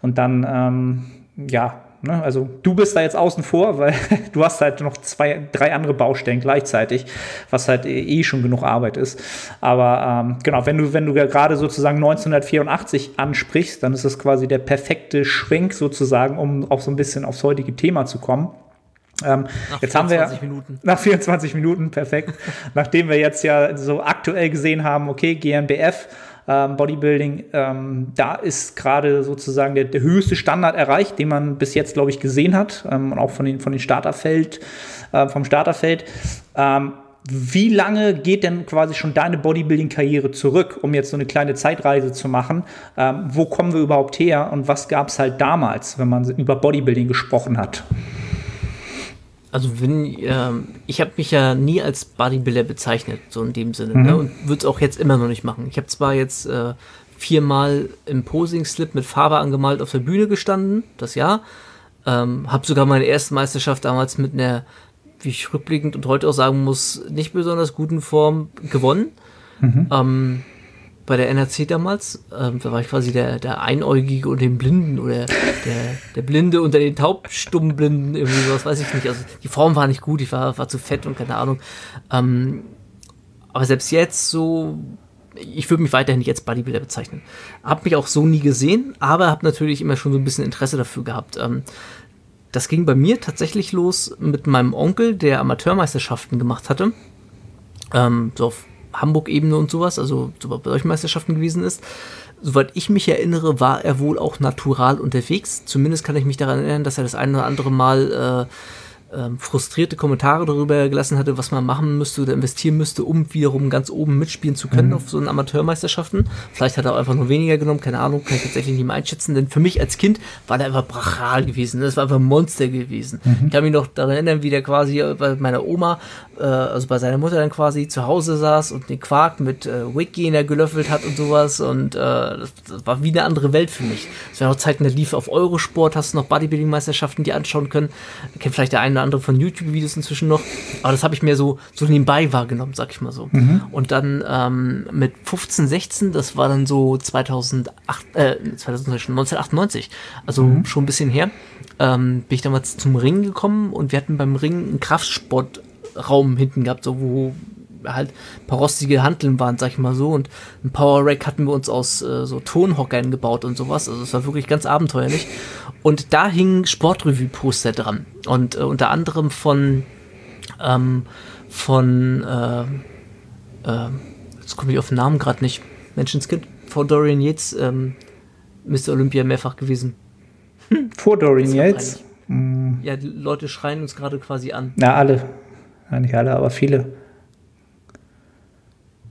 Und dann, ähm, ja, ne, also du bist da jetzt außen vor, weil du hast halt noch zwei, drei andere Baustellen gleichzeitig, was halt eh, schon genug Arbeit ist. Aber ähm, genau, wenn du, wenn du gerade sozusagen 1984 ansprichst, dann ist das quasi der perfekte Schwenk sozusagen, um auch so ein bisschen aufs heutige Thema zu kommen. Ähm, nach jetzt haben wir Minuten. nach 24 Minuten, perfekt. Nachdem wir jetzt ja so aktuell gesehen haben, okay, GmbF, ähm, Bodybuilding, ähm, da ist gerade sozusagen der, der, höchste Standard erreicht, den man bis jetzt, glaube ich, gesehen hat, ähm, und auch von den, von den Starterfeld, äh, vom Starterfeld. Ähm, wie lange geht denn quasi schon deine Bodybuilding-Karriere zurück, um jetzt so eine kleine Zeitreise zu machen? Ähm, wo kommen wir überhaupt her und was gab es halt damals, wenn man über Bodybuilding gesprochen hat? Also wenn, ähm, ich habe mich ja nie als Bodybuilder bezeichnet, so in dem Sinne, ne? mhm. ne? und würde es auch jetzt immer noch nicht machen. Ich habe zwar jetzt äh, viermal im Posing-Slip mit Farbe angemalt auf der Bühne gestanden, das Jahr, ähm, habe sogar meine erste Meisterschaft damals mit einer, wie ich rückblickend und heute auch sagen muss, nicht besonders guten Form gewonnen. Mhm. Ähm, bei der NRC damals. Ähm, da war ich quasi der, der Einäugige und den Blinden oder der, der Blinde unter den taubstummen Blinden, irgendwie sowas, weiß ich nicht. Also die Form war nicht gut, ich war, war zu fett und keine Ahnung. Ähm, aber selbst jetzt so, ich würde mich weiterhin nicht als Bodybuilder bezeichnen. Hab mich auch so nie gesehen, aber habe natürlich immer schon so ein bisschen Interesse dafür gehabt. Ähm, das ging bei mir tatsächlich los mit meinem Onkel, der Amateurmeisterschaften gemacht hatte. Ähm, so auf Hamburg-Ebene und sowas, also bei solchen Meisterschaften gewesen ist. Soweit ich mich erinnere, war er wohl auch natural unterwegs. Zumindest kann ich mich daran erinnern, dass er das eine oder andere Mal äh, ähm, frustrierte Kommentare darüber gelassen hatte, was man machen müsste oder investieren müsste, um wiederum ganz oben mitspielen zu können mhm. auf so einen Amateurmeisterschaften. Vielleicht hat er auch einfach nur weniger genommen, keine Ahnung, kann ich tatsächlich nicht mehr einschätzen, denn für mich als Kind war der einfach brachal gewesen, das war einfach ein Monster gewesen. Mhm. Ich kann mich noch daran erinnern, wie der quasi bei meiner Oma, äh, also bei seiner Mutter dann quasi zu Hause saß und den Quark mit äh, Wiki gelöffelt hat und sowas und äh, das, das, war wie eine andere Welt für mich. Es war noch Zeiten, da lief auf Eurosport, hast du noch Bodybuilding-Meisterschaften, die anschauen können. Kennt vielleicht der eine oder andere von YouTube-Videos inzwischen noch. Aber das habe ich mir so, so nebenbei wahrgenommen, sag ich mal so. Mhm. Und dann ähm, mit 15, 16, das war dann so 2008, äh, 1998, also mhm. schon ein bisschen her, ähm, bin ich damals zum Ring gekommen und wir hatten beim Ring einen Kraftsportraum hinten gehabt, so wo halt ein paar rostige Hanteln waren, sag ich mal so. Und ein Power Rack hatten wir uns aus äh, so Tonhockern gebaut und sowas. Also es war wirklich ganz abenteuerlich. Und da hingen Sportrevue-Poster dran. Und äh, unter anderem von, ähm, von, äh, äh, jetzt komme ich auf den Namen gerade nicht, Menschenskind, vor Dorian Yates, ähm, Mr. Olympia mehrfach gewesen. Hm. Vor Dorian Yates? Ja, die Leute schreien uns gerade quasi an. Na, alle. Ja, nicht alle, aber viele.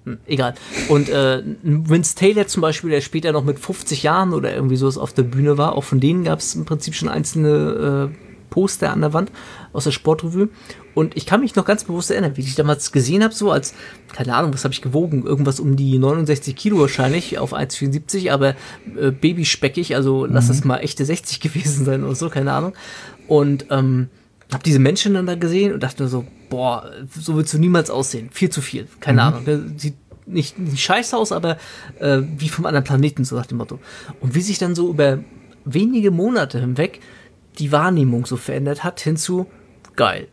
Hm, egal. Und äh, Vince Taylor zum Beispiel, der später noch mit 50 Jahren oder irgendwie sowas auf der Bühne war, auch von denen gab es im Prinzip schon einzelne äh, Poster an der Wand aus der Sportrevue. Und ich kann mich noch ganz bewusst erinnern, wie ich damals gesehen habe, so als, keine Ahnung, was habe ich gewogen? Irgendwas um die 69 Kilo wahrscheinlich auf 1,74, aber äh, babyspeckig, also mhm. lass es mal echte 60 gewesen sein oder so, keine Ahnung. Und ähm, habe diese Menschen dann da gesehen und dachte so, boah, so willst du niemals aussehen. Viel zu viel. Keine mhm. Ahnung. Der sieht nicht, nicht scheiße aus, aber äh, wie vom anderen Planeten, so nach dem Motto. Und wie sich dann so über wenige Monate hinweg die Wahrnehmung so verändert hat, hinzu, geil.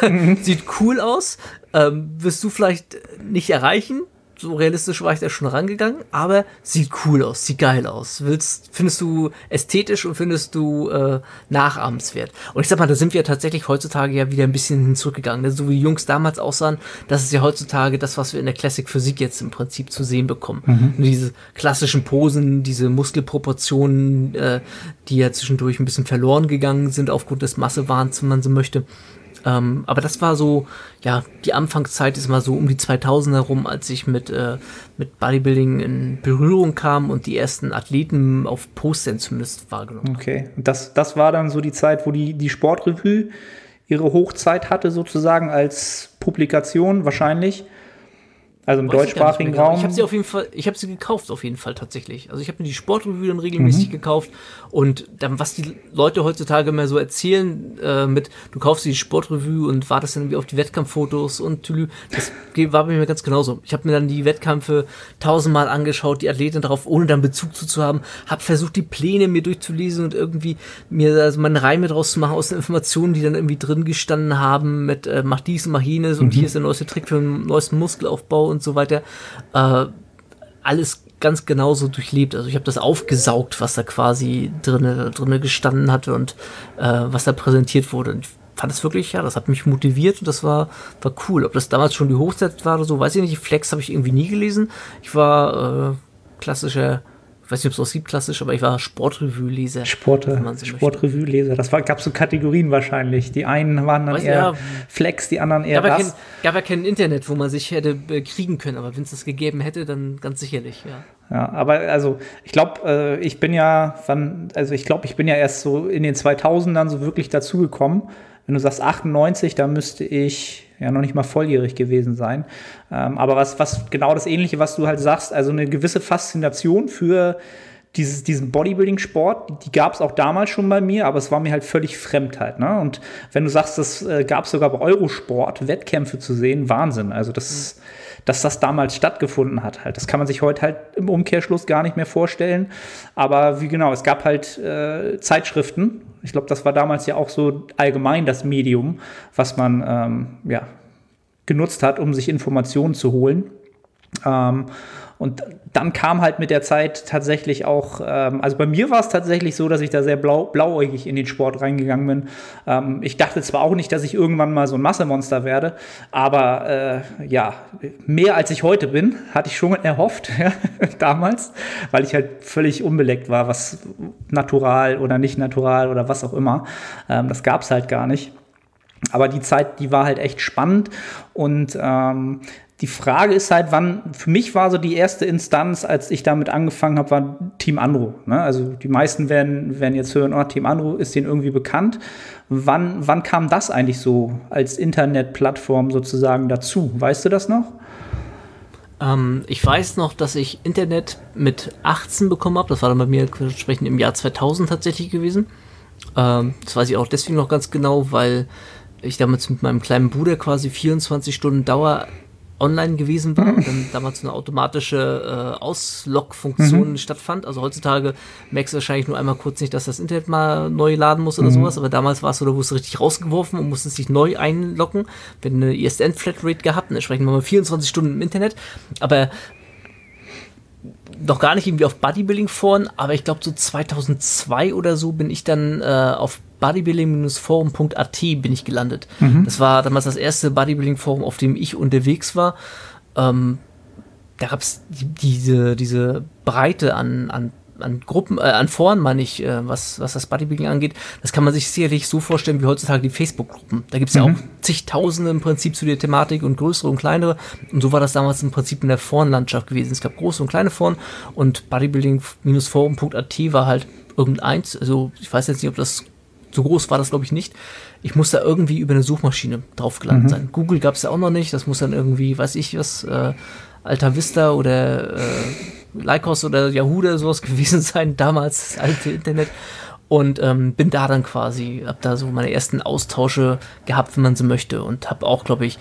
Mhm. Sieht cool aus, ähm, wirst du vielleicht nicht erreichen, so realistisch war ich da schon rangegangen, aber sieht cool aus, sieht geil aus. Willst, findest du ästhetisch und findest du äh, nachahmenswert. Und ich sag mal, da sind wir tatsächlich heutzutage ja wieder ein bisschen zurückgegangen. So wie Jungs damals aussahen, das ist ja heutzutage das, was wir in der Classic Physik jetzt im Prinzip zu sehen bekommen. Mhm. Diese klassischen Posen, diese Muskelproportionen, äh, die ja zwischendurch ein bisschen verloren gegangen sind aufgrund des Massewahns, wenn man so möchte. Ähm, aber das war so, ja, die Anfangszeit ist mal so um die 2000 herum, als ich mit, äh, mit Bodybuilding in Berührung kam und die ersten Athleten auf Postern zumindest wahrgenommen Okay, das, das war dann so die Zeit, wo die, die Sportrevue ihre Hochzeit hatte, sozusagen als Publikation wahrscheinlich. Also im Weiß deutschsprachigen Raum. Ich habe sie auf jeden Fall, ich habe sie gekauft auf jeden Fall tatsächlich. Also ich habe mir die Sportrevue dann regelmäßig mhm. gekauft und dann, was die Leute heutzutage immer so erzählen äh, mit, du kaufst die Sportrevue und wartest dann irgendwie auf die Wettkampffotos und tülü, das war bei mir ganz genauso. Ich habe mir dann die Wettkämpfe tausendmal angeschaut, die Athleten darauf, ohne dann Bezug zu, zu haben, habe versucht, die Pläne mir durchzulesen und irgendwie mir also meine Reime draus zu machen aus den Informationen, die dann irgendwie drin gestanden haben mit äh, mach dies und mach jenes mhm. und hier ist der neueste Trick für den neuesten Muskelaufbau und so weiter. Äh, alles ganz genauso durchlebt. Also ich habe das aufgesaugt, was da quasi drinne, drinne gestanden hatte und äh, was da präsentiert wurde. Und ich fand das wirklich, ja, das hat mich motiviert und das war, war cool. Ob das damals schon die Hochzeit war oder so, weiß ich nicht. Flex habe ich irgendwie nie gelesen. Ich war äh, klassischer weiß nicht, ob es auch gibt klassisch, aber ich war Sportrevue-Leser. Sport, Sportrevue-Leser. Das gab so Kategorien wahrscheinlich. Die einen waren dann weiß eher ja, Flex, die anderen eher gab das. Ja kein, gab ja kein Internet, wo man sich hätte äh, kriegen können, aber wenn es das gegeben hätte, dann ganz sicherlich, ja. Ja, aber also ich glaube, äh, ich bin ja, wann, also ich glaube, ich bin ja erst so in den 2000ern so wirklich dazugekommen. Wenn du sagst 98, da müsste ich ja noch nicht mal volljährig gewesen sein. Ähm, aber was, was genau das Ähnliche, was du halt sagst, also eine gewisse Faszination für dieses, diesen Bodybuilding-Sport, die gab es auch damals schon bei mir, aber es war mir halt völlig fremd halt. Ne? Und wenn du sagst, das äh, gab es sogar bei Eurosport, Wettkämpfe zu sehen, Wahnsinn. Also das, mhm. dass das damals stattgefunden hat halt. Das kann man sich heute halt im Umkehrschluss gar nicht mehr vorstellen. Aber wie genau, es gab halt äh, Zeitschriften, ich glaube, das war damals ja auch so allgemein das Medium, was man ähm, ja, genutzt hat, um sich Informationen zu holen. Ähm, und dann kam halt mit der Zeit tatsächlich auch, ähm, also bei mir war es tatsächlich so, dass ich da sehr blau, blauäugig in den Sport reingegangen bin. Ähm, ich dachte zwar auch nicht, dass ich irgendwann mal so ein Massemonster werde, aber äh, ja, mehr als ich heute bin, hatte ich schon erhofft, damals, weil ich halt völlig unbeleckt war, was natural oder nicht natural oder was auch immer. Ähm, das gab es halt gar nicht. Aber die Zeit, die war halt echt spannend und ähm, die Frage ist halt, wann, für mich war so die erste Instanz, als ich damit angefangen habe, war Team Andro. Ne? Also die meisten werden, werden jetzt hören, oh, Team Andro ist denen irgendwie bekannt. Wann, wann kam das eigentlich so als Internetplattform sozusagen dazu? Weißt du das noch? Ähm, ich weiß noch, dass ich Internet mit 18 bekommen habe. Das war dann bei mir entsprechend im Jahr 2000 tatsächlich gewesen. Ähm, das weiß ich auch deswegen noch ganz genau, weil ich damals mit meinem kleinen Bruder quasi 24 Stunden Dauer online gewesen war und dann damals eine automatische äh, Auslog-Funktion mhm. stattfand. Also heutzutage merkst du wahrscheinlich nur einmal kurz nicht, dass das Internet mal neu laden muss oder mhm. sowas, aber damals war es so, da wurdest du richtig rausgeworfen und musstest dich neu einloggen. Wir hatten eine ISDN-Flatrate gehabt und entsprechend waren wir 24 Stunden im Internet, aber noch gar nicht irgendwie auf Bodybuilding-Foren, aber ich glaube so 2002 oder so bin ich dann äh, auf bodybuilding-forum.at bin ich gelandet. Mhm. Das war damals das erste Bodybuilding-Forum, auf dem ich unterwegs war. Ähm, da gab es die, diese, diese Breite an, an an Gruppen, äh, an Foren meine ich, äh, was, was das Bodybuilding angeht, das kann man sich sicherlich so vorstellen wie heutzutage die Facebook-Gruppen. Da gibt es mhm. ja auch zigtausende im Prinzip zu der Thematik und größere und kleinere. Und so war das damals im Prinzip in der Forenlandschaft gewesen. Es gab große und kleine Foren und bodybuilding-forum.at war halt irgendeins. Also ich weiß jetzt nicht, ob das so groß war das glaube ich nicht. Ich muss da irgendwie über eine Suchmaschine draufgelandet mhm. sein. Google gab es ja auch noch nicht. Das muss dann irgendwie, weiß ich was, äh, Alta Vista oder äh, Lycos oder Yahoo oder sowas gewesen sein, damals das alte Internet. Und ähm, bin da dann quasi, hab da so meine ersten Austausche gehabt, wenn man so möchte. Und hab auch, glaube ich,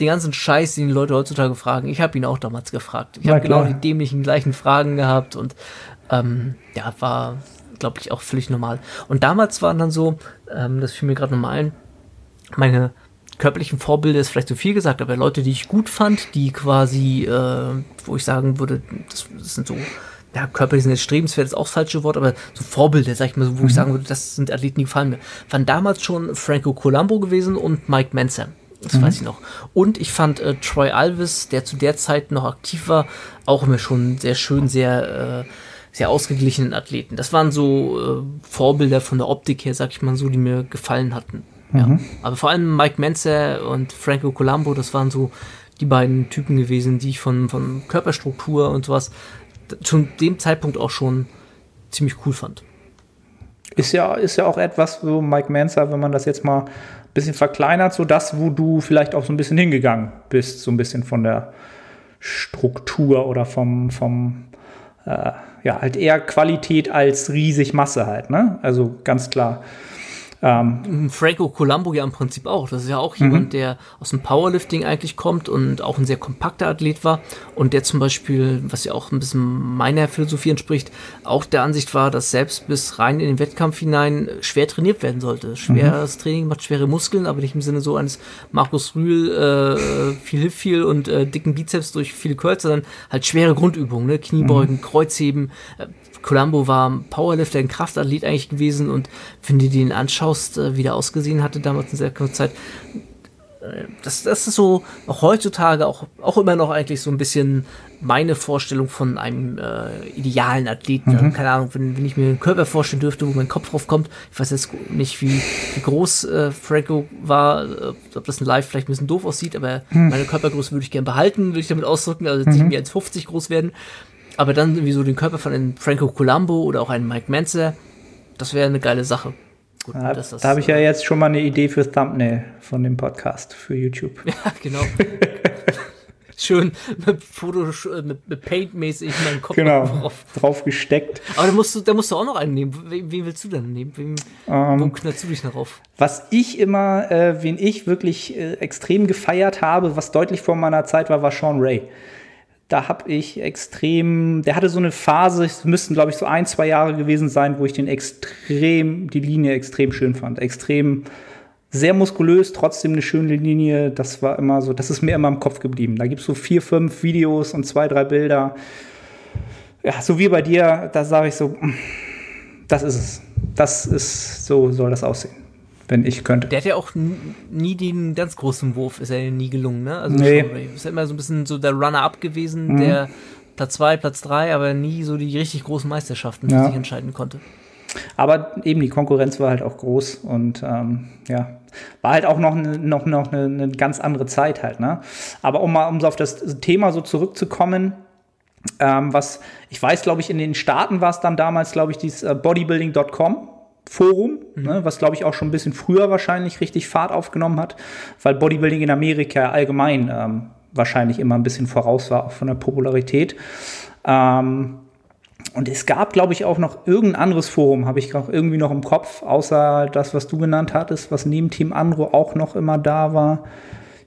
den ganzen Scheiß, den die Leute heutzutage fragen, ich habe ihn auch damals gefragt. Ich habe genau die dämlichen gleichen Fragen gehabt und ähm, ja, war, glaube ich, auch völlig normal. Und damals waren dann so, ähm, das fiel mir gerade nochmal ein, meine körperlichen Vorbilder ist vielleicht zu viel gesagt, aber Leute, die ich gut fand, die quasi, äh, wo ich sagen würde, das, das sind so, ja, körperlich sind jetzt strebenswert, ist auch das falsche Wort, aber so Vorbilder, sag ich mal so, wo mhm. ich sagen würde, das sind Athleten, die gefallen mir. Waren damals schon Franco Colombo gewesen und Mike Manser. Das mhm. weiß ich noch. Und ich fand äh, Troy Alves, der zu der Zeit noch aktiv war, auch immer schon sehr schön, sehr, äh, sehr ausgeglichenen Athleten. Das waren so äh, Vorbilder von der Optik her, sag ich mal so, die mir gefallen hatten. Ja. Mhm. Aber vor allem Mike Menzer und Franco Colombo, das waren so die beiden Typen gewesen, die ich von, von Körperstruktur und sowas zu dem Zeitpunkt auch schon ziemlich cool fand. Ist ja, ist ja auch etwas, so Mike Manser, wenn man das jetzt mal ein bisschen verkleinert, so das, wo du vielleicht auch so ein bisschen hingegangen bist, so ein bisschen von der, Struktur oder vom, vom äh, ja, halt eher Qualität als riesig Masse halt, ne? Also ganz klar. Ähm, Franco Colombo ja im Prinzip auch. Das ist ja auch jemand, mhm. der aus dem Powerlifting eigentlich kommt und auch ein sehr kompakter Athlet war und der zum Beispiel, was ja auch ein bisschen meiner Philosophie entspricht, auch der Ansicht war, dass selbst bis rein in den Wettkampf hinein schwer trainiert werden sollte. Schweres mhm. Training macht schwere Muskeln, aber nicht im Sinne so eines Markus Rühl, äh, viel Hilf viel und äh, dicken Bizeps durch viele Curls, sondern halt schwere Grundübungen, ne? Kniebeugen, mhm. Kreuzheben, äh, Columbo war Powerlifter, ein Kraftathlet eigentlich gewesen und wenn du den anschaust, äh, wie der ausgesehen hatte damals in sehr kurzer Zeit, äh, das, das ist so auch heutzutage auch, auch immer noch eigentlich so ein bisschen meine Vorstellung von einem äh, idealen Athleten. Mhm. Keine Ahnung, wenn, wenn ich mir einen Körper vorstellen dürfte, wo mein Kopf drauf kommt. Ich weiß jetzt nicht, wie, wie groß äh, Franco war, äh, ob das in Live vielleicht ein bisschen doof aussieht, aber mhm. meine Körpergröße würde ich gerne behalten, würde ich damit ausdrücken, also jetzt mhm. nicht mehr als 50 groß werden. Aber dann irgendwie so den Körper von einem Franco Colombo oder auch einem Mike Manzer, das wäre eine geile Sache. Gut, da, das, da habe ich ja äh, jetzt schon mal eine Idee für Thumbnail von dem Podcast für YouTube. Ja, genau. Schön mit Foto, mit, mit Paint-mäßig meinen Kopf genau, drauf. drauf gesteckt. Aber da musst, du, da musst du auch noch einen nehmen. Wen, wen willst du denn nehmen? Wen, um, ähm, wo knallst du dich darauf? Was ich immer, äh, wen ich wirklich äh, extrem gefeiert habe, was deutlich vor meiner Zeit war, war Sean Ray da habe ich extrem, der hatte so eine Phase, es müssten glaube ich so ein, zwei Jahre gewesen sein, wo ich den extrem, die Linie extrem schön fand. Extrem sehr muskulös, trotzdem eine schöne Linie. Das war immer so, das ist mir immer im Kopf geblieben. Da gibt es so vier, fünf Videos und zwei, drei Bilder. Ja, so wie bei dir, da sage ich so, das ist es. Das ist, so soll das aussehen wenn ich könnte. Der hat ja auch nie den ganz großen Wurf, ist ja nie gelungen, ne? Also nee. ist ja immer so ein bisschen so der Runner-up gewesen, mhm. der Platz 2, Platz 3, aber nie so die richtig großen Meisterschaften ja. sich entscheiden konnte. Aber eben die Konkurrenz war halt auch groß und ähm, ja, war halt auch noch eine, noch, noch eine, eine, ganz andere Zeit halt. Ne? Aber um mal um so auf das Thema so zurückzukommen, ähm, was ich weiß, glaube ich, in den Staaten war es dann damals, glaube ich, dieses äh, Bodybuilding.com Forum, mhm. ne, was glaube ich auch schon ein bisschen früher wahrscheinlich richtig Fahrt aufgenommen hat, weil Bodybuilding in Amerika allgemein ähm, wahrscheinlich immer ein bisschen voraus war, auch von der Popularität. Ähm, und es gab, glaube ich, auch noch irgendein anderes Forum, habe ich auch irgendwie noch im Kopf, außer das, was du genannt hattest, was neben Team Andro auch noch immer da war.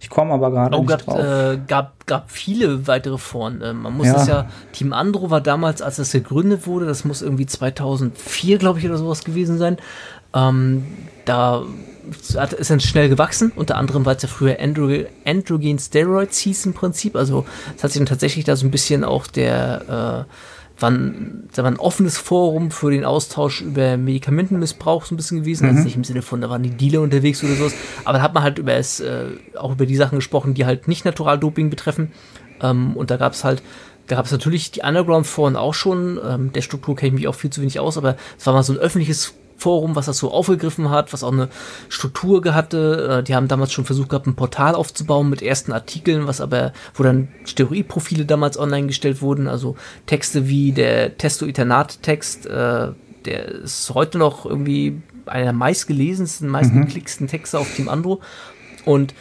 Ich komme aber gerade oh, nicht gab, drauf. Äh, gab, gab viele weitere Foren. Äh, man muss ja. es ja, Team Andro war damals, als das gegründet wurde, das muss irgendwie 2004, glaube ich, oder sowas gewesen sein. Ähm, da hat, ist dann schnell gewachsen, unter anderem, weil es ja früher Andro Androgen Steroids hieß im Prinzip. Also es hat sich dann tatsächlich da so ein bisschen auch der äh, war ein, war ein offenes Forum für den Austausch über Medikamentenmissbrauch so ein bisschen gewesen. Also mhm. Also nicht im Sinne von, da waren die Dealer unterwegs oder sowas. Aber da hat man halt über es, äh, auch über die Sachen gesprochen, die halt nicht Naturaldoping betreffen. Ähm, und da gab es halt, da gab es natürlich die Underground-Foren auch schon. Ähm, der Struktur kenne ich mich auch viel zu wenig aus, aber es war mal so ein öffentliches Forum, was das so aufgegriffen hat, was auch eine Struktur hatte. Äh, die haben damals schon versucht gehabt, ein Portal aufzubauen mit ersten Artikeln, was aber, wo dann Steroidprofile damals online gestellt wurden, also Texte wie der Testo-Eternat-Text, äh, der ist heute noch irgendwie einer der meistgelesensten, meistgeklicksten Texte auf Team Andro. Und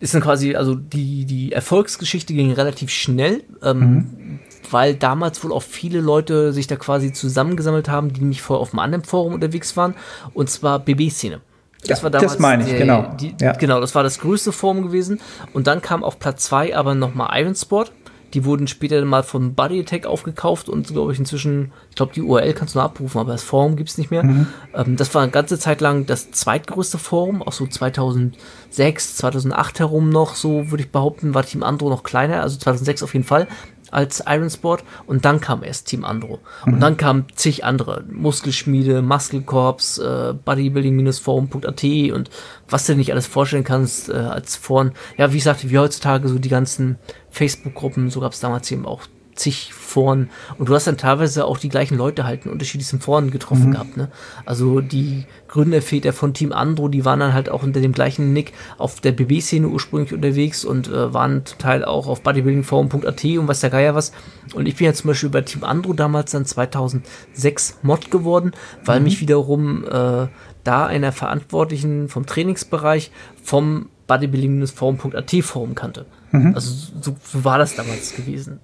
ist dann quasi, also die, die Erfolgsgeschichte ging relativ schnell. Ähm, mhm weil damals wohl auch viele Leute sich da quasi zusammengesammelt haben, die nämlich vorher auf einem anderen Forum unterwegs waren, und zwar BB-Szene. Das ja, war damals. Das meine ich, der, genau. Die, ja. Genau, das war das größte Forum gewesen. Und dann kam auf Platz 2 aber nochmal Iron Sport. Die wurden später mal von Body Attack aufgekauft und glaube ich inzwischen, ich glaube die URL kannst du noch abrufen, aber das Forum gibt es nicht mehr. Mhm. Ähm, das war eine ganze Zeit lang das zweitgrößte Forum, auch so 2006, 2008 herum noch, so würde ich behaupten, war Team Andro noch kleiner, also 2006 auf jeden Fall als Iron Sport und dann kam erst Team Andro. Mhm. Und dann kamen zig andere. Muskelschmiede, Muscle Corps, äh, Bodybuilding-forum.at und was du dir nicht alles vorstellen kannst äh, als Foren. Ja, wie ich sagte, wie heutzutage so die ganzen Facebook-Gruppen, so gab es damals eben auch zig Foren und du hast dann teilweise auch die gleichen Leute halt in unterschiedlichen Foren getroffen mhm. gehabt. Ne? Also die Gründerväter von Team Andro, die waren dann halt auch unter dem gleichen Nick auf der BB-Szene ursprünglich unterwegs und äh, waren zum Teil auch auf bodybuildingforum.at und was der Geier was. Und ich bin ja zum Beispiel bei Team Andro damals dann 2006 Mod geworden, weil mhm. mich wiederum äh, da einer Verantwortlichen vom Trainingsbereich vom bodybuilding-forum.at Forum kannte. Mhm. Also so, so, war das damals gewesen.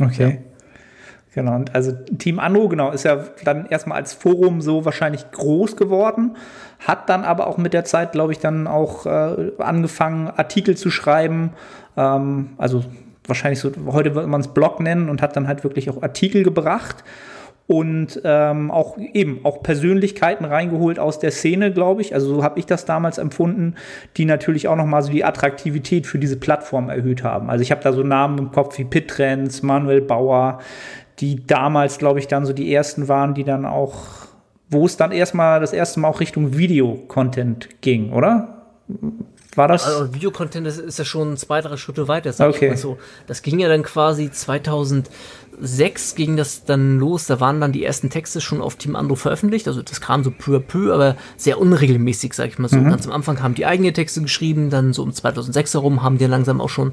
Okay. Ja. Genau, und also Team Anno, genau, ist ja dann erstmal als Forum so wahrscheinlich groß geworden, hat dann aber auch mit der Zeit, glaube ich, dann auch äh, angefangen, Artikel zu schreiben. Ähm, also wahrscheinlich so, heute würde man es Blog nennen und hat dann halt wirklich auch Artikel gebracht und ähm, auch eben auch Persönlichkeiten reingeholt aus der Szene, glaube ich. Also so habe ich das damals empfunden, die natürlich auch nochmal so die Attraktivität für diese Plattform erhöht haben. Also ich habe da so Namen im Kopf wie Pitrens, Manuel Bauer, die damals, glaube ich, dann so die ersten waren, die dann auch, wo es dann erstmal das erste Mal auch Richtung Videocontent ging, oder? War das? Also Videocontent ist, ist ja schon zwei, drei Schritte weiter, sag okay. ich mal so. Das ging ja dann quasi 2000 6 ging das dann los, da waren dann die ersten Texte schon auf Team Andro veröffentlicht, also das kam so peu à peu, aber sehr unregelmäßig, sag ich mal so. Mhm. Ganz am Anfang haben die eigene Texte geschrieben, dann so um 2006 herum haben die langsam auch schon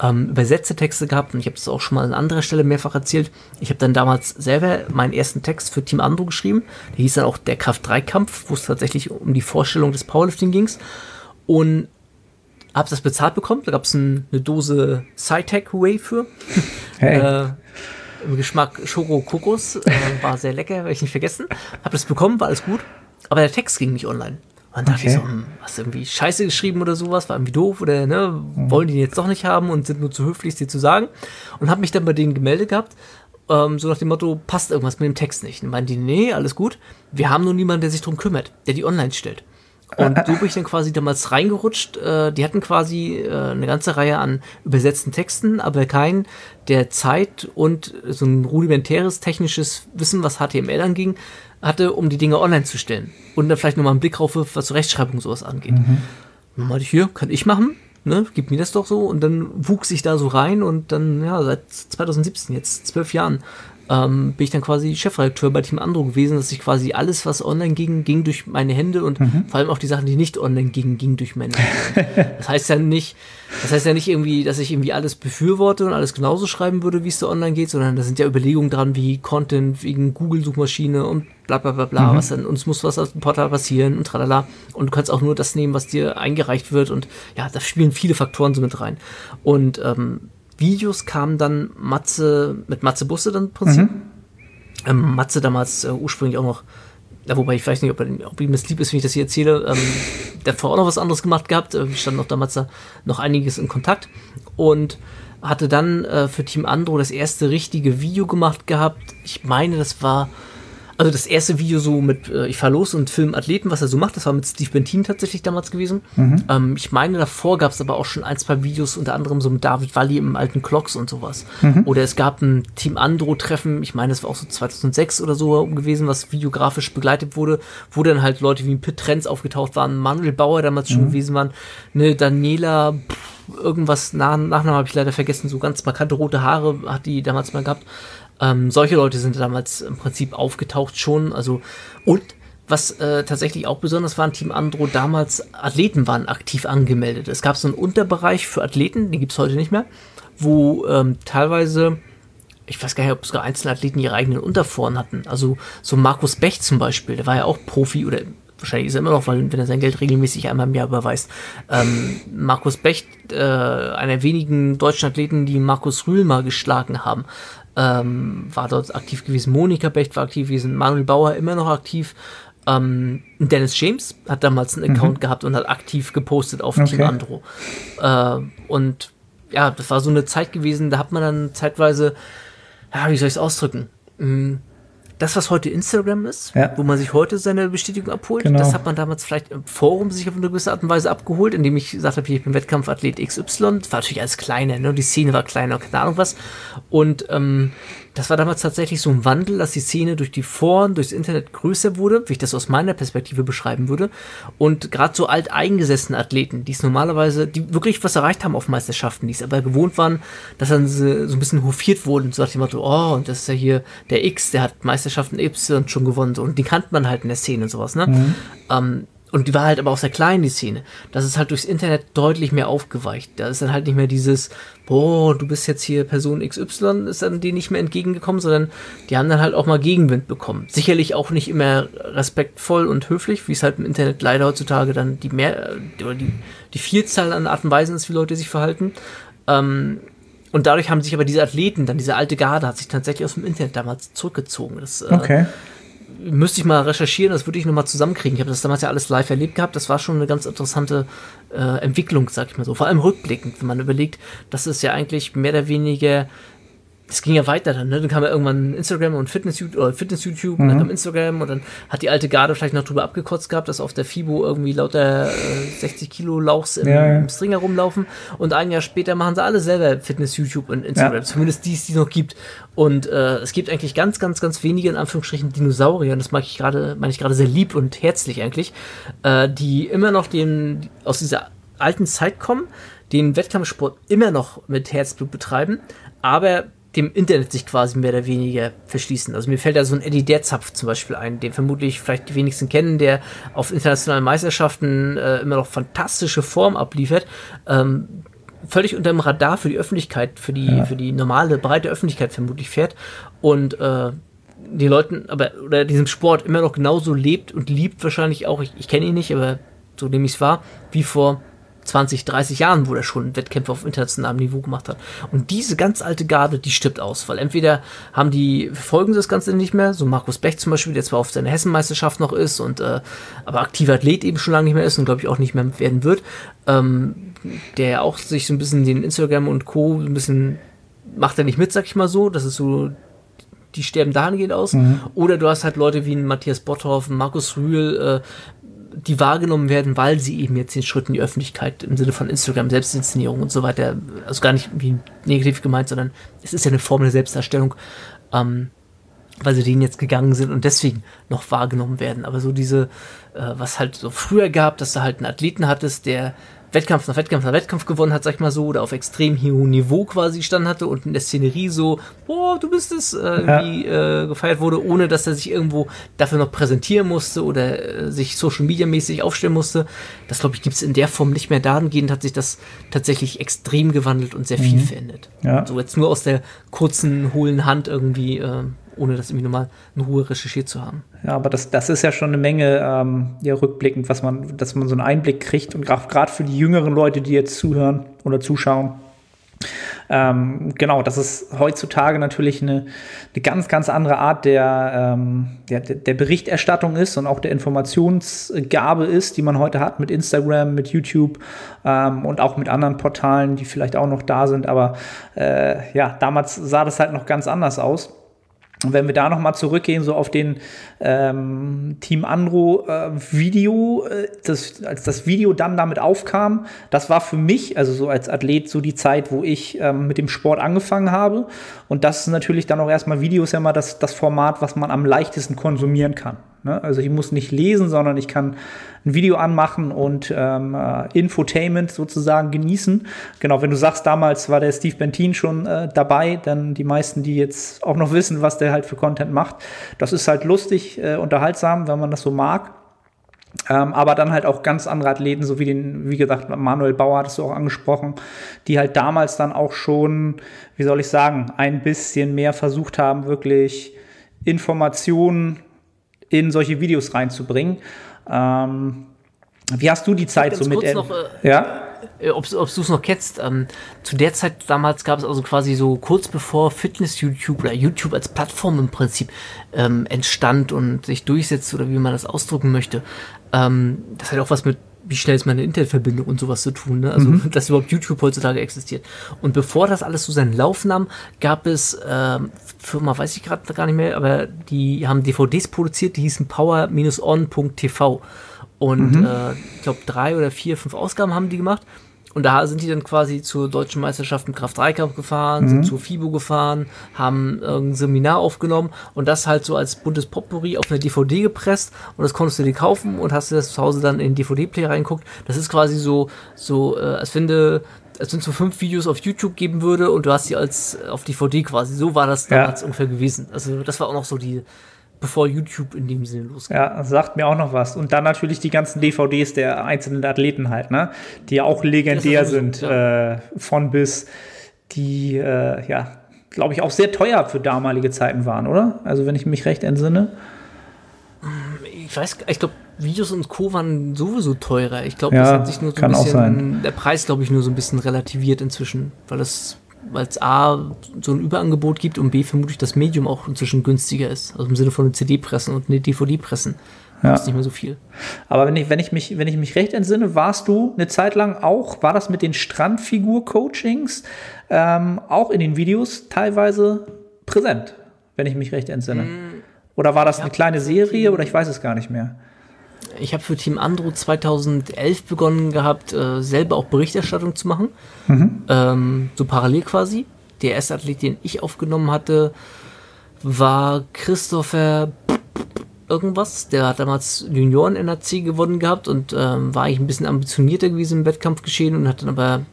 ähm, übersetzte Texte gehabt und ich habe das auch schon mal an anderer Stelle mehrfach erzählt. Ich habe dann damals selber meinen ersten Text für Team Andro geschrieben, der hieß dann auch der Kraft-3-Kampf, wo es tatsächlich um die Vorstellung des Powerlifting ging und habe das bezahlt bekommen. Da gab es ein, eine Dose Way für. Hey. äh, im Geschmack Schoko Kokos. Äh, war sehr lecker, werde ich nicht vergessen. Hab das bekommen, war alles gut. Aber der Text ging nicht online. Und dann dachte okay. ich so, hm, hast du irgendwie Scheiße geschrieben oder sowas, war irgendwie doof oder ne, wollen die jetzt doch nicht haben und sind nur zu höflich, dir zu sagen. Und habe mich dann bei denen gemeldet gehabt, ähm, so nach dem Motto, passt irgendwas mit dem Text nicht. Und meinen die, nee, alles gut, wir haben nur niemanden, der sich drum kümmert, der die online stellt. Und so bin ich dann quasi damals reingerutscht. Äh, die hatten quasi äh, eine ganze Reihe an übersetzten Texten, aber keinen, der Zeit und so ein rudimentäres technisches Wissen, was HTML anging, hatte, um die Dinge online zu stellen. Und dann vielleicht nochmal einen Blick drauf, was Rechtschreibung sowas angeht. Mhm. Dann meinte ich, hier, kann ich machen. Ne, gib mir das doch so. Und dann wuchs ich da so rein und dann, ja, seit 2017, jetzt zwölf Jahren, ähm, bin ich dann quasi Chefredakteur bei Team Andro gewesen, dass ich quasi alles, was online ging, ging durch meine Hände und mhm. vor allem auch die Sachen, die nicht online gingen, ging durch meine Hände. das heißt ja nicht, das heißt ja nicht irgendwie, dass ich irgendwie alles befürworte und alles genauso schreiben würde, wie es da online geht, sondern da sind ja Überlegungen dran, wie Content wegen Google-Suchmaschine und bla bla bla bla, mhm. was dann, uns muss was auf dem Portal passieren und tralala. Und du kannst auch nur das nehmen, was dir eingereicht wird und ja, da spielen viele Faktoren so mit rein. Und ähm, Videos kamen dann Matze, mit Matze Busse dann im Prinzip. Mhm. Ähm, Matze damals äh, ursprünglich auch noch, ja, wobei ich weiß nicht, ob, er, ob ihm das lieb ist, wenn ich das hier erzähle, ähm, der hat vorher auch noch was anderes gemacht gehabt. Äh, wir standen noch damals da noch einiges in Kontakt und hatte dann äh, für Team Andro das erste richtige Video gemacht gehabt. Ich meine, das war also das erste Video so mit, äh, ich fahr los und film Athleten, was er so macht, das war mit Steve Bentin tatsächlich damals gewesen. Mhm. Ähm, ich meine, davor gab es aber auch schon ein, zwei Videos, unter anderem so mit David Walli im alten Clocks und sowas. Mhm. Oder es gab ein Team Andro-Treffen, ich meine, das war auch so 2006 oder so gewesen, was videografisch begleitet wurde, wo dann halt Leute wie Pit Trends aufgetaucht waren, Manuel Bauer damals schon mhm. gewesen waren, eine Daniela, pff, irgendwas, Nach Nachnamen habe ich leider vergessen, so ganz markante rote Haare hat die damals mal gehabt. Ähm, solche Leute sind damals im Prinzip aufgetaucht schon. Also und was äh, tatsächlich auch besonders war, Team Andro damals Athleten waren aktiv angemeldet. Es gab so einen Unterbereich für Athleten, den gibt es heute nicht mehr, wo ähm, teilweise ich weiß gar nicht, ob sogar einzelne Athleten ihre eigenen Unterforen hatten. Also so Markus Bech zum Beispiel, der war ja auch Profi oder wahrscheinlich ist er immer noch, weil wenn er sein Geld regelmäßig einmal im Jahr überweist. Ähm, Markus Bech, äh, einer wenigen deutschen Athleten, die Markus Rühl mal geschlagen haben, ähm, war dort aktiv gewesen. Monika Becht war aktiv gewesen. Manuel Bauer immer noch aktiv. Ähm, Dennis James hat damals einen Account mhm. gehabt und hat aktiv gepostet auf okay. Team Andro. Äh, und ja, das war so eine Zeit gewesen, da hat man dann zeitweise, ja, wie soll ich es ausdrücken? Mhm das, was heute Instagram ist, ja. wo man sich heute seine Bestätigung abholt, genau. das hat man damals vielleicht im Forum sich auf eine gewisse Art und Weise abgeholt, indem ich gesagt habe, ich bin Wettkampfathlet XY. Das war natürlich alles kleiner, ne? Die Szene war kleiner, keine Ahnung was. Und ähm, das war damals tatsächlich so ein Wandel, dass die Szene durch die Foren, durchs Internet größer wurde, wie ich das aus meiner Perspektive beschreiben würde. Und gerade so alteingesessene Athleten, die es normalerweise, die wirklich was erreicht haben auf Meisterschaften, die es aber gewohnt waren, dass dann sie so ein bisschen hofiert wurden, so nach dem Motto, oh, und das ist ja hier der X, der hat Meisterschaften Y schon gewonnen, so, und die kannte man halt in der Szene und sowas, ne? Mhm. Ähm, und die war halt aber auch sehr klein, die Szene. Das ist halt durchs Internet deutlich mehr aufgeweicht. Da ist dann halt nicht mehr dieses, boah, du bist jetzt hier Person XY, ist dann denen nicht mehr entgegengekommen, sondern die haben dann halt auch mal Gegenwind bekommen. Sicherlich auch nicht immer respektvoll und höflich, wie es halt im Internet leider heutzutage dann die mehr, oder die, die Vielzahl an Arten und Weisen ist, wie Leute sich verhalten. Ähm, und dadurch haben sich aber diese Athleten, dann diese alte Garde, hat sich tatsächlich aus dem Internet damals zurückgezogen. Das, äh, okay müsste ich mal recherchieren, das würde ich nochmal zusammenkriegen. Ich habe das damals ja alles live erlebt gehabt. Das war schon eine ganz interessante äh, Entwicklung, sag ich mal so. Vor allem rückblickend, wenn man überlegt, dass es ja eigentlich mehr oder weniger es ging ja weiter dann, ne? Dann kam ja irgendwann Instagram und Fitness-YouTube, oder Fitness-YouTube, mhm. und dann kam Instagram und dann hat die alte Garde vielleicht noch drüber abgekotzt gehabt, dass auf der FIBO irgendwie lauter äh, 60 Kilo Lauchs im, ja, ja. im Stringer rumlaufen und ein Jahr später machen sie alle selber Fitness-YouTube und Instagram, ja. zumindest die es die noch gibt. Und äh, es gibt eigentlich ganz, ganz, ganz wenige, in Anführungsstrichen, Dinosaurier, und das mag ich gerade, meine ich gerade sehr lieb und herzlich eigentlich, äh, die immer noch den, aus dieser alten Zeit kommen, den Wettkampfsport immer noch mit Herzblut betreiben, aber dem Internet sich quasi mehr oder weniger verschließen. Also mir fällt da so ein Eddie Derzapf zum Beispiel ein, den vermutlich vielleicht die wenigsten kennen, der auf internationalen Meisterschaften äh, immer noch fantastische Form abliefert. Ähm, völlig unter dem Radar für die Öffentlichkeit, für die, ja. für die normale, breite Öffentlichkeit vermutlich fährt und äh, die Leuten, aber oder diesem Sport immer noch genauso lebt und liebt wahrscheinlich auch, ich, ich kenne ihn nicht, aber so nehme ich es wahr, wie vor 20, 30 Jahren, wo er schon Wettkämpfe auf internationalem Niveau gemacht hat. Und diese ganz alte Garde, die stirbt aus, weil entweder haben die, folgen das Ganze nicht mehr, so Markus Bech zum Beispiel, der zwar auf seiner Hessenmeisterschaft noch ist und äh, aber aktiver Athlet eben schon lange nicht mehr ist und glaube ich auch nicht mehr werden wird, ähm, der ja auch sich so ein bisschen den Instagram und Co. ein bisschen macht er nicht mit, sag ich mal so. Das ist so die sterben dahingehend aus. Mhm. Oder du hast halt Leute wie Matthias Botthoff, Markus Rühl, äh, die wahrgenommen werden, weil sie eben jetzt den Schritt in die Öffentlichkeit im Sinne von Instagram, Selbstinszenierung und so weiter, also gar nicht wie negativ gemeint, sondern es ist ja eine Form der Selbstdarstellung, ähm, weil sie denen jetzt gegangen sind und deswegen noch wahrgenommen werden. Aber so diese, äh, was halt so früher gab, dass du halt einen Athleten hattest, der Wettkampf nach Wettkampf nach Wettkampf gewonnen hat, sag ich mal so, oder auf extrem hohem Niveau quasi stand hatte und in der Szenerie so, boah, du bist es, äh, irgendwie äh, gefeiert wurde, ohne dass er sich irgendwo dafür noch präsentieren musste oder äh, sich Social Media mäßig aufstellen musste. Das glaube ich gibt es in der Form nicht mehr. Dahingehend hat sich das tatsächlich extrem gewandelt und sehr viel mhm. verändert. Ja. So jetzt nur aus der kurzen, hohlen Hand irgendwie äh, ohne das irgendwie nochmal in Ruhe recherchiert zu haben. Ja, aber das, das ist ja schon eine Menge ähm, ja, rückblickend, was man, dass man so einen Einblick kriegt und gerade für die jüngeren Leute, die jetzt zuhören oder zuschauen. Ähm, genau, das ist heutzutage natürlich eine, eine ganz, ganz andere Art der, ähm, der, der Berichterstattung ist und auch der Informationsgabe ist, die man heute hat mit Instagram, mit YouTube ähm, und auch mit anderen Portalen, die vielleicht auch noch da sind. Aber äh, ja, damals sah das halt noch ganz anders aus. Und wenn wir da nochmal zurückgehen, so auf den ähm, Team Andro äh, Video, äh, das, als das Video dann damit aufkam, das war für mich, also so als Athlet, so die Zeit, wo ich ähm, mit dem Sport angefangen habe. Und das ist natürlich dann auch erstmal Videos ja mal das, das Format, was man am leichtesten konsumieren kann. Ne? Also ich muss nicht lesen, sondern ich kann ein Video anmachen und ähm, äh, Infotainment sozusagen genießen. Genau, wenn du sagst, damals war der Steve Bentin schon äh, dabei, dann die meisten, die jetzt auch noch wissen, was der halt für Content macht. Das ist halt lustig, äh, unterhaltsam, wenn man das so mag. Ähm, aber dann halt auch ganz andere Athleten, so wie den, wie gesagt, Manuel Bauer hattest du auch angesprochen, die halt damals dann auch schon, wie soll ich sagen, ein bisschen mehr versucht haben, wirklich Informationen in solche Videos reinzubringen. Ähm, wie hast du die Zeit so mit? Noch, äh, ja? Äh, ob, ob du es noch kennst, ähm, zu der Zeit damals gab es also quasi so kurz bevor Fitness-YouTube oder YouTube als Plattform im Prinzip ähm, entstand und sich durchsetzt oder wie man das ausdrücken möchte. Ähm, das hat auch was mit wie schnell ist meine Internetverbindung und sowas zu tun, ne? Also, mhm. dass überhaupt YouTube heutzutage existiert. Und bevor das alles so seinen Lauf nahm, gab es, ähm, Firma weiß ich gerade gar nicht mehr, aber die haben DVDs produziert, die hießen power-on.tv. Und mhm. äh, ich glaube, drei oder vier, fünf Ausgaben haben die gemacht. Und da sind die dann quasi zur deutschen Meisterschaft im Kraft-3-Kampf gefahren, mhm. sind zur FIBO gefahren, haben ein Seminar aufgenommen und das halt so als buntes Potpourri auf eine DVD gepresst und das konntest du dir kaufen und hast dir das zu Hause dann in den DVD-Player reingeguckt. Das ist quasi so, so, äh, als wenn du es sind so fünf Videos auf YouTube geben würde und du hast sie als auf DVD quasi. So war das damals ja. ungefähr gewesen. Also das war auch noch so die bevor YouTube in dem Sinne losgeht. Ja, sagt mir auch noch was. Und dann natürlich die ganzen DVDs der einzelnen Athleten halt, ne? Die ja auch legendär sind, ja. äh, von bis, die, äh, ja, glaube ich, auch sehr teuer für damalige Zeiten waren, oder? Also, wenn ich mich recht entsinne. Ich weiß, ich glaube, Videos und Co. waren sowieso teurer. Ich glaube, ja, das hat sich nur so ein bisschen, der Preis, glaube ich, nur so ein bisschen relativiert inzwischen, weil das weil es A, so ein Überangebot gibt und B, vermutlich das Medium auch inzwischen günstiger ist. Also im Sinne von eine CD pressen und eine DVD pressen. Ja. Ist nicht mehr so viel. Aber wenn ich, wenn, ich mich, wenn ich mich recht entsinne, warst du eine Zeit lang auch, war das mit den Strandfigur-Coachings ähm, auch in den Videos teilweise präsent, wenn ich mich recht entsinne? Mm, oder war das eine kleine Serie oder ich weiß es gar nicht mehr? Ich habe für Team Andro 2011 begonnen gehabt, äh, selber auch Berichterstattung zu machen. Mhm. Ähm, so parallel quasi. Der erste Athlet, den ich aufgenommen hatte, war Christopher irgendwas. Der hat damals Junioren-NRC gewonnen gehabt und ähm, war eigentlich ein bisschen ambitionierter gewesen im Wettkampfgeschehen und hat dann aber,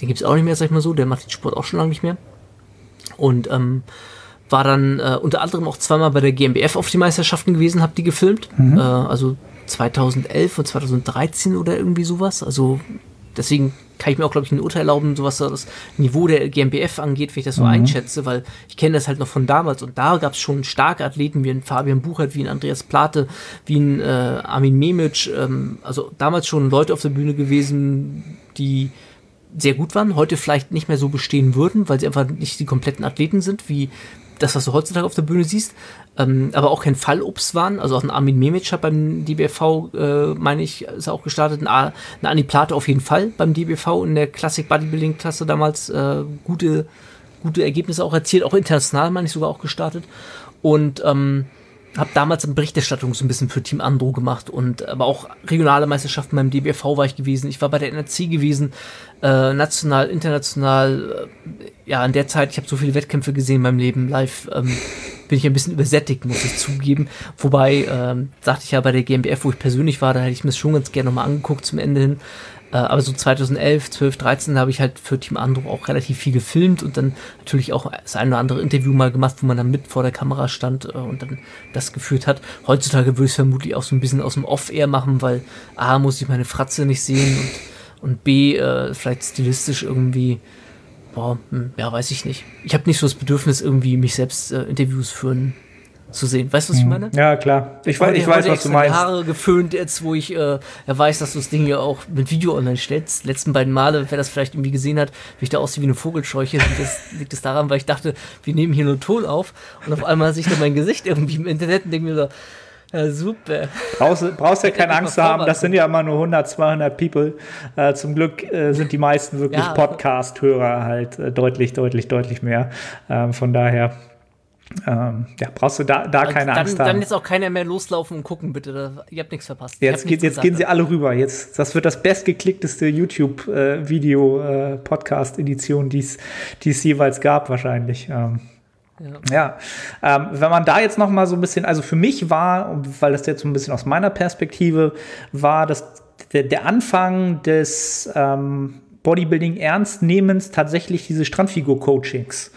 den gibt es auch nicht mehr, sag ich mal so, der macht den Sport auch schon lange nicht mehr. Und ähm, war dann äh, unter anderem auch zweimal bei der GmbF auf die Meisterschaften gewesen, habe die gefilmt. Mhm. Äh, also 2011 und 2013 oder irgendwie sowas. Also deswegen kann ich mir auch, glaube ich, ein Urteil erlauben, so was das Niveau der GmbF angeht, wenn ich das so mhm. einschätze, weil ich kenne das halt noch von damals und da gab es schon starke Athleten wie ein Fabian Buchert, wie ein Andreas Plate, wie ein äh, Armin Memic, ähm, also damals schon Leute auf der Bühne gewesen, die sehr gut waren, heute vielleicht nicht mehr so bestehen würden, weil sie einfach nicht die kompletten Athleten sind, wie das, was du heutzutage auf der Bühne siehst, ähm, aber auch kein Fallobst waren. Also auch ein Armin Memic hat beim DBV, äh, meine ich, ist auch gestartet. Ein, ein Anni Plate auf jeden Fall beim DBV in der Classic Bodybuilding Klasse damals äh, gute, gute Ergebnisse auch erzielt. Auch international, meine ich, sogar auch gestartet. Und ähm, habe damals eine Berichterstattung so ein bisschen für Team Andro gemacht und aber auch regionale Meisterschaften beim DBV war ich gewesen. Ich war bei der NRC gewesen, äh, national, international. Äh, ja, in der Zeit, ich habe so viele Wettkämpfe gesehen in meinem Leben live. Ähm, bin ich ein bisschen übersättigt, muss ich zugeben. Wobei, ähm, sagte ich ja bei der GmbF, wo ich persönlich war, da hätte ich mir das schon ganz gerne nochmal angeguckt zum Ende hin. Äh, aber so 2011, 12, 13 habe ich halt für Team Andro auch relativ viel gefilmt und dann natürlich auch das ein oder andere Interview mal gemacht, wo man dann mit vor der Kamera stand äh, und dann das geführt hat. Heutzutage würde ich es vermutlich auch so ein bisschen aus dem Off-Air machen, weil A, muss ich meine Fratze nicht sehen und, und B, äh, vielleicht stilistisch irgendwie boah, hm, ja, weiß ich nicht. Ich habe nicht so das Bedürfnis, irgendwie mich selbst äh, Interviews führen zu sehen. Weißt du, was ich hm. meine? Ja, klar. Ich, weiß, ich weiß, was du meinst. Haare geföhnt jetzt, wo ich äh, er weiß, dass du das Ding ja auch mit Video online stellst. Letzten beiden Male, wer das vielleicht irgendwie gesehen hat, wie ich da aussehe wie eine Vogelscheuche, liegt das, liegt das daran, weil ich dachte, wir nehmen hier nur Ton auf und auf einmal sehe ich dann mein Gesicht irgendwie im Internet und denke mir so, ja, super. Brauchst, brauchst ja keine Angst zu haben, das sind ja immer nur 100, 200 People. Äh, zum Glück äh, sind die meisten wirklich ja, Podcast-Hörer halt äh, deutlich, deutlich, deutlich mehr. Ähm, von daher ähm, ja, brauchst du da, da keine dann, Angst haben. Dann jetzt auch keiner mehr loslaufen und gucken, bitte. Ihr habt nichts verpasst. Jetzt, geht, jetzt gehen sie alle rüber. Jetzt, das wird das bestgeklickteste YouTube-Video-Podcast-Edition, äh, die es jeweils gab, wahrscheinlich. Ähm, ja, ja. Ähm, wenn man da jetzt noch mal so ein bisschen, also für mich war, weil das jetzt so ein bisschen aus meiner Perspektive war, dass der, der Anfang des ähm, Bodybuilding Ernstnehmens tatsächlich diese Strandfigur-Coachings.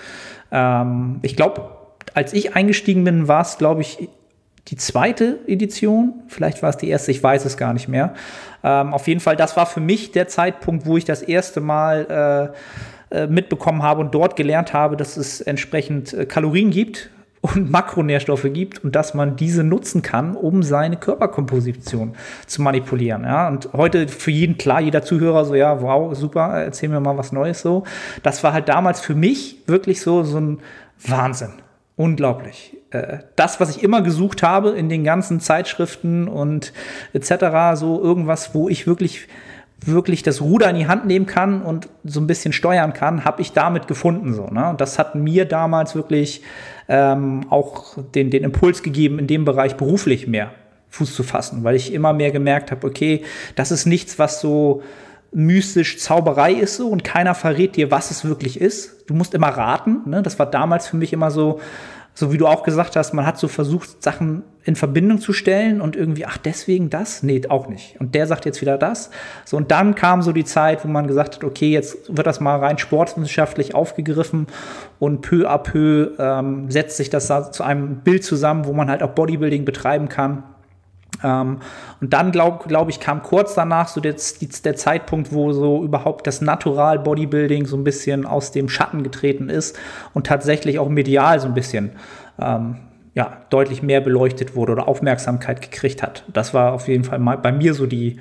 Ähm, ich glaube, als ich eingestiegen bin, war es, glaube ich, die zweite Edition. Vielleicht war es die erste, ich weiß es gar nicht mehr. Ähm, auf jeden Fall, das war für mich der Zeitpunkt, wo ich das erste Mal äh, äh, mitbekommen habe und dort gelernt habe, dass es entsprechend äh, Kalorien gibt und Makronährstoffe gibt und dass man diese nutzen kann, um seine Körperkomposition zu manipulieren. Ja? Und heute für jeden klar, jeder Zuhörer so, ja, wow, super, erzähl mir mal was Neues so. Das war halt damals für mich wirklich so, so ein Wahnsinn. Unglaublich. Äh, das, was ich immer gesucht habe in den ganzen Zeitschriften und etc., so irgendwas, wo ich wirklich wirklich das Ruder in die Hand nehmen kann und so ein bisschen steuern kann, habe ich damit gefunden. So, ne? Und das hat mir damals wirklich ähm, auch den, den Impuls gegeben, in dem Bereich beruflich mehr Fuß zu fassen, weil ich immer mehr gemerkt habe, okay, das ist nichts, was so mystisch Zauberei ist so und keiner verrät dir, was es wirklich ist. Du musst immer raten. Ne? Das war damals für mich immer so, so wie du auch gesagt hast, man hat so versucht, Sachen in Verbindung zu stellen und irgendwie, ach, deswegen das? Nee, auch nicht. Und der sagt jetzt wieder das. So, und dann kam so die Zeit, wo man gesagt hat, okay, jetzt wird das mal rein sportwissenschaftlich aufgegriffen und peu à peu ähm, setzt sich das zu einem Bild zusammen, wo man halt auch Bodybuilding betreiben kann. Ähm, und dann, glaube glaub ich, kam kurz danach so der, der Zeitpunkt, wo so überhaupt das Natural Bodybuilding so ein bisschen aus dem Schatten getreten ist und tatsächlich auch medial so ein bisschen ähm, ja, deutlich mehr beleuchtet wurde oder Aufmerksamkeit gekriegt hat. Das war auf jeden Fall bei mir so die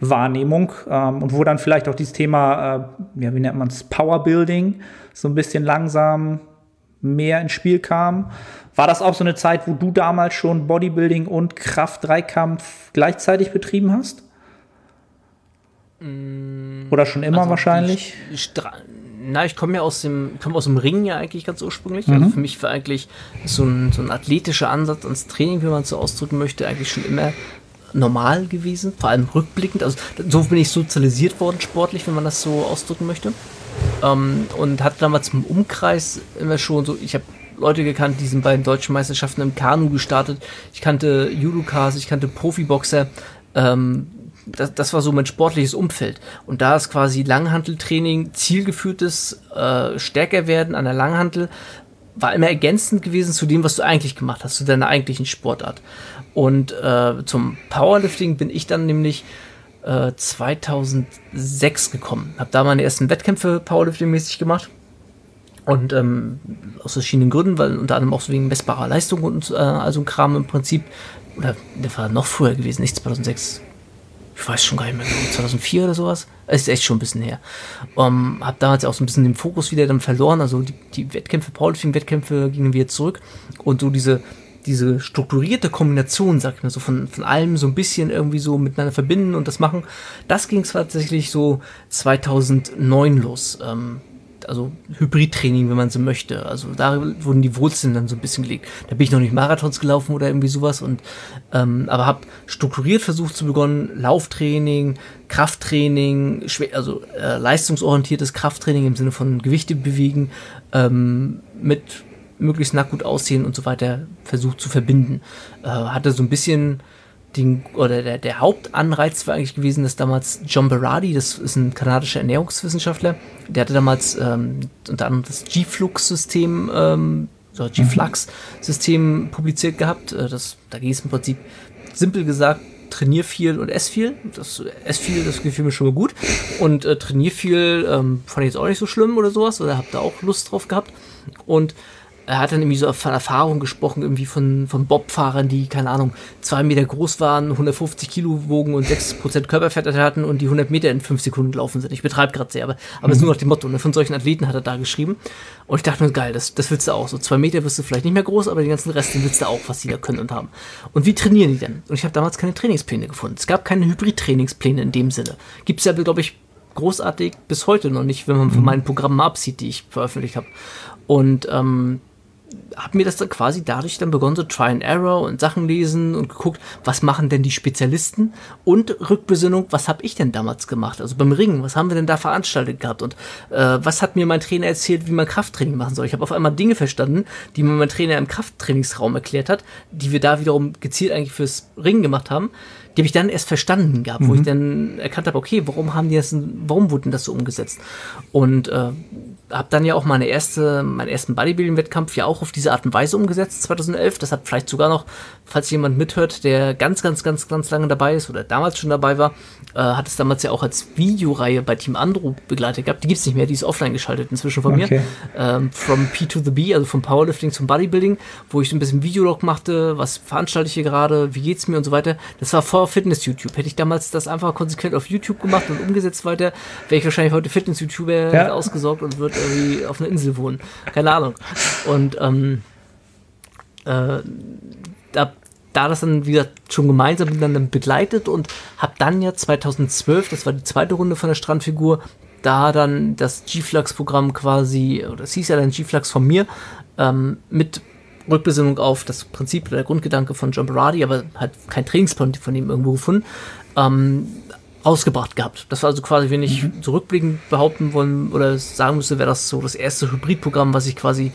Wahrnehmung ähm, und wo dann vielleicht auch dieses Thema, äh, ja, wie nennt man es, Powerbuilding so ein bisschen langsam mehr ins Spiel kam. War das auch so eine Zeit, wo du damals schon Bodybuilding und Kraft-Dreikampf gleichzeitig betrieben hast? Mm, Oder schon immer also wahrscheinlich? na, ich komme ja aus dem, komme aus dem Ring ja eigentlich ganz ursprünglich. Mhm. Also für mich war eigentlich so ein, so ein athletischer Ansatz ans Training, wie man es so ausdrücken möchte, eigentlich schon immer normal gewesen, vor allem rückblickend. Also so bin ich sozialisiert worden sportlich, wenn man das so ausdrücken möchte. Ähm, und hatte damals im Umkreis immer schon so, ich habe Leute gekannt, die sind bei den deutschen Meisterschaften im Kanu gestartet. Ich kannte Judokas, ich kannte Profiboxer. Ähm, das, das, war so mein sportliches Umfeld. Und da ist quasi Langhanteltraining, zielgeführtes äh, Stärker werden an der Langhantel, war immer ergänzend gewesen zu dem, was du eigentlich gemacht hast, zu deiner eigentlichen Sportart. Und äh, zum Powerlifting bin ich dann nämlich äh, 2006 gekommen. Habe da meine ersten Wettkämpfe Powerlifting-mäßig gemacht. Und ähm, aus verschiedenen Gründen, weil unter anderem auch wegen messbarer Leistung und äh, also ein Kram im Prinzip, oder der war noch früher gewesen, nicht 2006, ich weiß schon gar nicht mehr, 2004 oder sowas. Ist echt schon ein bisschen her. Um, hab damals auch so ein bisschen den Fokus wieder dann verloren. Also die, die Wettkämpfe, Powerlifting-Wettkämpfe gingen wieder zurück. Und so diese, diese strukturierte Kombination, sag ich mal, so von, von allem so ein bisschen irgendwie so miteinander verbinden und das machen, das ging tatsächlich so 2009 los. Ähm, also Hybridtraining, wenn man so möchte. Also da wurden die Wurzeln dann so ein bisschen gelegt. Da bin ich noch nicht Marathons gelaufen oder irgendwie sowas und ähm, aber habe strukturiert versucht zu begonnen, Lauftraining, Krafttraining, also äh, leistungsorientiertes Krafttraining im Sinne von Gewichte bewegen ähm, mit möglichst nackt gut aussehen und so weiter versucht zu verbinden. Äh, hatte so ein bisschen den, oder der, der Hauptanreiz war eigentlich gewesen, dass damals John Berardi, das ist ein kanadischer Ernährungswissenschaftler, der hatte damals ähm, unter anderem das G-Flux-System, ähm, so G-Flux-System publiziert gehabt. Äh, das, da ging es im Prinzip simpel gesagt, trainier viel und ess viel. Das ess viel, das gefiel mir schon mal gut. Und äh, trainier viel ähm, fand ich jetzt auch nicht so schlimm oder sowas, oder hab da auch Lust drauf gehabt. Und er hat dann irgendwie so von Erfahrung gesprochen, irgendwie von, von Bobfahrern, die, keine Ahnung, zwei Meter groß waren, 150 Kilo wogen und 6% Körperfett hatten und die 100 Meter in 5 Sekunden gelaufen sind. Ich betreibe gerade sehr, aber, aber mhm. ist nur nach dem Motto. Ne? Von solchen Athleten hat er da geschrieben. Und ich dachte mir, geil, das, das willst du auch. So zwei Meter wirst du vielleicht nicht mehr groß, aber den ganzen Rest, den willst du auch, was die da können und haben. Und wie trainieren die denn? Und ich habe damals keine Trainingspläne gefunden. Es gab keine Hybrid-Trainingspläne in dem Sinne. Gibt es ja, glaube ich, großartig bis heute noch nicht, wenn man von mhm. meinen Programmen absieht, die ich veröffentlicht habe. Und ähm, habe mir das dann quasi dadurch dann begonnen, so Try and Error und Sachen lesen und geguckt, was machen denn die Spezialisten und Rückbesinnung, was habe ich denn damals gemacht? Also beim Ringen, was haben wir denn da veranstaltet gehabt und äh, was hat mir mein Trainer erzählt, wie man Krafttraining machen soll? Ich habe auf einmal Dinge verstanden, die mir mein Trainer im Krafttrainingsraum erklärt hat, die wir da wiederum gezielt eigentlich fürs Ringen gemacht haben die habe ich dann erst verstanden gehabt, mhm. wo ich mhm. dann erkannt habe, okay, warum haben die das, warum wurde das so umgesetzt? Und äh, habe dann ja auch meine erste, meinen ersten Bodybuilding-Wettkampf ja auch auf diese Art und Weise umgesetzt, 2011. Das hat vielleicht sogar noch, falls jemand mithört, der ganz, ganz, ganz, ganz lange dabei ist oder damals schon dabei war, äh, hat es damals ja auch als Videoreihe bei Team Andro begleitet gehabt. Die gibt es nicht mehr, die ist offline geschaltet inzwischen von okay. mir. Ähm, from P to the B, also vom Powerlifting zum Bodybuilding, wo ich so ein bisschen Videolog machte, was veranstalte ich hier gerade, wie geht's mir und so weiter. Das war vor Fitness-YouTube. Hätte ich damals das einfach konsequent auf YouTube gemacht und umgesetzt weiter, wäre ich wahrscheinlich heute Fitness-YouTuber ja. ausgesorgt und würde irgendwie auf einer Insel wohnen. Keine Ahnung. Und ähm, äh, da, da das dann wieder schon gemeinsam miteinander begleitet und habe dann ja 2012, das war die zweite Runde von der Strandfigur, da dann das G-Flux-Programm quasi, oder es hieß ja dann G-Flux von mir, ähm, mit Rückbesinnung auf das Prinzip oder der Grundgedanke von John Berardi, aber halt kein Trainingsplan von ihm irgendwo gefunden, ähm, rausgebracht gehabt. Das war also quasi, wenn ich mhm. zurückblickend behaupten wollen oder sagen müsste, wäre das so das erste Hybridprogramm, was ich quasi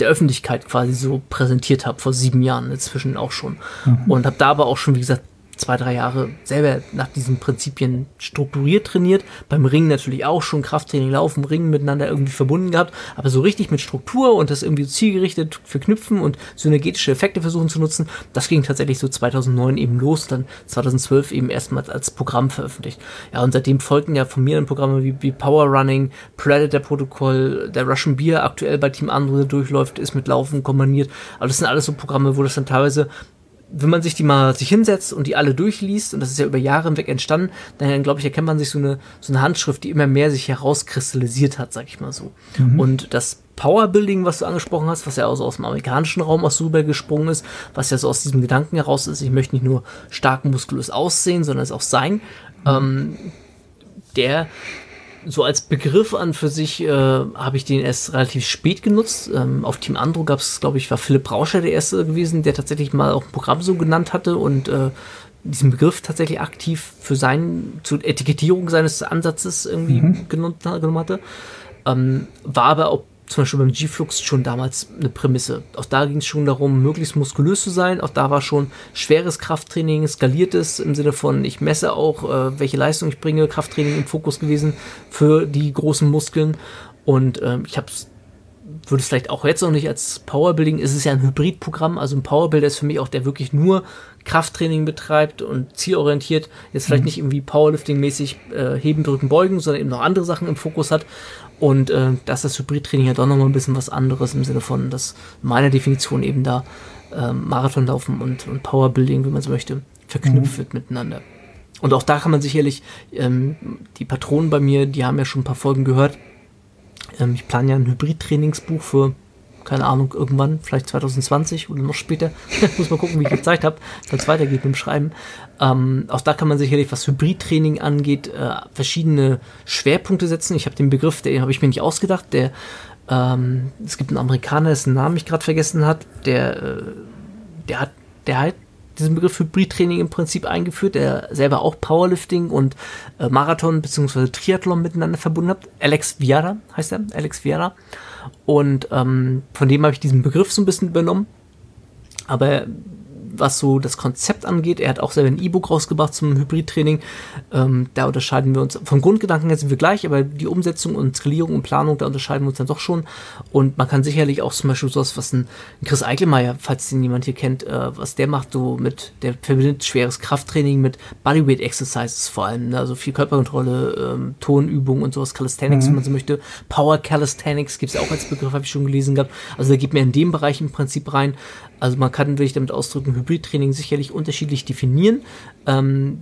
der Öffentlichkeit quasi so präsentiert habe, vor sieben Jahren inzwischen auch schon. Mhm. Und habe da aber auch schon, wie gesagt, zwei, drei Jahre selber nach diesen Prinzipien strukturiert trainiert. Beim Ringen natürlich auch schon Krafttraining, Laufen, Ringen miteinander irgendwie verbunden gehabt, aber so richtig mit Struktur und das irgendwie zielgerichtet verknüpfen und synergetische Effekte versuchen zu nutzen, das ging tatsächlich so 2009 eben los, dann 2012 eben erstmals als Programm veröffentlicht. Ja, und seitdem folgten ja von mir dann Programme wie, wie Power Running, Predator Protokoll, der Russian Beer aktuell bei Team Andro durchläuft, ist mit Laufen kombiniert. Aber das sind alles so Programme, wo das dann teilweise wenn man sich die mal sich hinsetzt und die alle durchliest, und das ist ja über Jahre hinweg entstanden, dann glaube ich, erkennt man sich so eine, so eine Handschrift, die immer mehr sich herauskristallisiert hat, sag ich mal so. Mhm. Und das Powerbuilding, was du angesprochen hast, was ja aus, aus dem amerikanischen Raum aus rüber gesprungen ist, was ja so aus diesem Gedanken heraus ist, ich möchte nicht nur stark muskulös aussehen, sondern es auch sein, mhm. ähm, der so als Begriff an für sich äh, habe ich den erst relativ spät genutzt. Ähm, auf Team Andro gab es, glaube ich, war Philipp Rauscher der erste gewesen, der tatsächlich mal auch ein Programm so genannt hatte und äh, diesen Begriff tatsächlich aktiv für sein, zur Etikettierung seines Ansatzes irgendwie mhm. genommen, genommen hatte. Ähm, war aber auch zum Beispiel beim G-Flux schon damals eine Prämisse. Auch da ging es schon darum, möglichst muskulös zu sein. Auch da war schon schweres Krafttraining, skaliertes im Sinne von, ich messe auch, äh, welche Leistung ich bringe, Krafttraining im Fokus gewesen für die großen Muskeln. Und ähm, ich habe würde es vielleicht auch jetzt noch nicht als Powerbuilding, ist es ja ein Hybridprogramm, also ein Powerbuilder ist für mich auch, der wirklich nur Krafttraining betreibt und zielorientiert, jetzt vielleicht mhm. nicht irgendwie Powerlifting-mäßig äh, heben, drücken, beugen, sondern eben noch andere Sachen im Fokus hat und äh, dass das Hybridtraining ja doch nochmal ein bisschen was anderes im Sinne von, dass meiner Definition eben da äh, Marathonlaufen und, und Powerbuilding, wie man so möchte, verknüpft mhm. wird miteinander. Und auch da kann man sicherlich, ähm, die Patronen bei mir, die haben ja schon ein paar Folgen gehört. Ähm, ich plane ja ein Hybrid-Trainingsbuch für keine Ahnung, irgendwann, vielleicht 2020 oder noch später, muss man gucken, wie ich die Zeit habe, wenn es weitergeht mit dem Schreiben. Ähm, auch da kann man sicherlich, was Hybridtraining angeht, äh, verschiedene Schwerpunkte setzen. Ich habe den Begriff, den habe ich mir nicht ausgedacht, der ähm, es gibt einen Amerikaner, dessen Namen ich gerade vergessen hat, der, äh, der hat, der hat diesen Begriff Hybridtraining im Prinzip eingeführt, der selber auch Powerlifting und äh, Marathon bzw. Triathlon miteinander verbunden hat. Alex Viara heißt er, Alex Viara. Und ähm, von dem habe ich diesen Begriff so ein bisschen übernommen. Aber was so das Konzept angeht. Er hat auch selber ein E-Book rausgebracht zum Hybridtraining. Ähm, da unterscheiden wir uns. Vom Grundgedanken her sind wir gleich, aber die Umsetzung und Skalierung und Planung, da unterscheiden wir uns dann doch schon. Und man kann sicherlich auch zum Beispiel sowas, was ein Chris Eichelmeier, falls den jemand hier kennt, äh, was der macht, so mit, der verbindet schweres Krafttraining mit Bodyweight Exercises vor allem. Ne? Also viel Körperkontrolle, ähm, Tonübungen und sowas, Calisthenics, mhm. wenn man so möchte. Power Calisthenics gibt es auch als Begriff, habe ich schon gelesen gehabt. Also da geht mir in dem Bereich im Prinzip rein. Also man kann, will ich damit ausdrücken, Hybridtraining sicherlich unterschiedlich definieren. Ähm,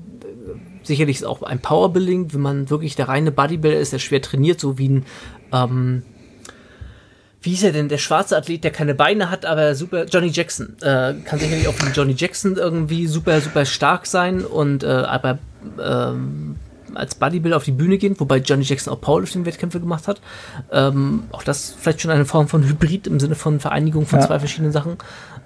sicherlich ist auch ein Powerbuilding, wenn man wirklich der reine Bodybuilder ist, der schwer trainiert, so wie ein, ähm, wie ist er denn, der schwarze Athlet, der keine Beine hat, aber super, Johnny Jackson, äh, kann sicherlich auch wie Johnny Jackson irgendwie super, super stark sein und äh, aber ähm, als Bodybuilder auf die Bühne gehen, wobei Johnny Jackson auch Powerlifting-Wettkämpfe gemacht hat. Ähm, auch das vielleicht schon eine Form von Hybrid im Sinne von Vereinigung von ja. zwei verschiedenen Sachen.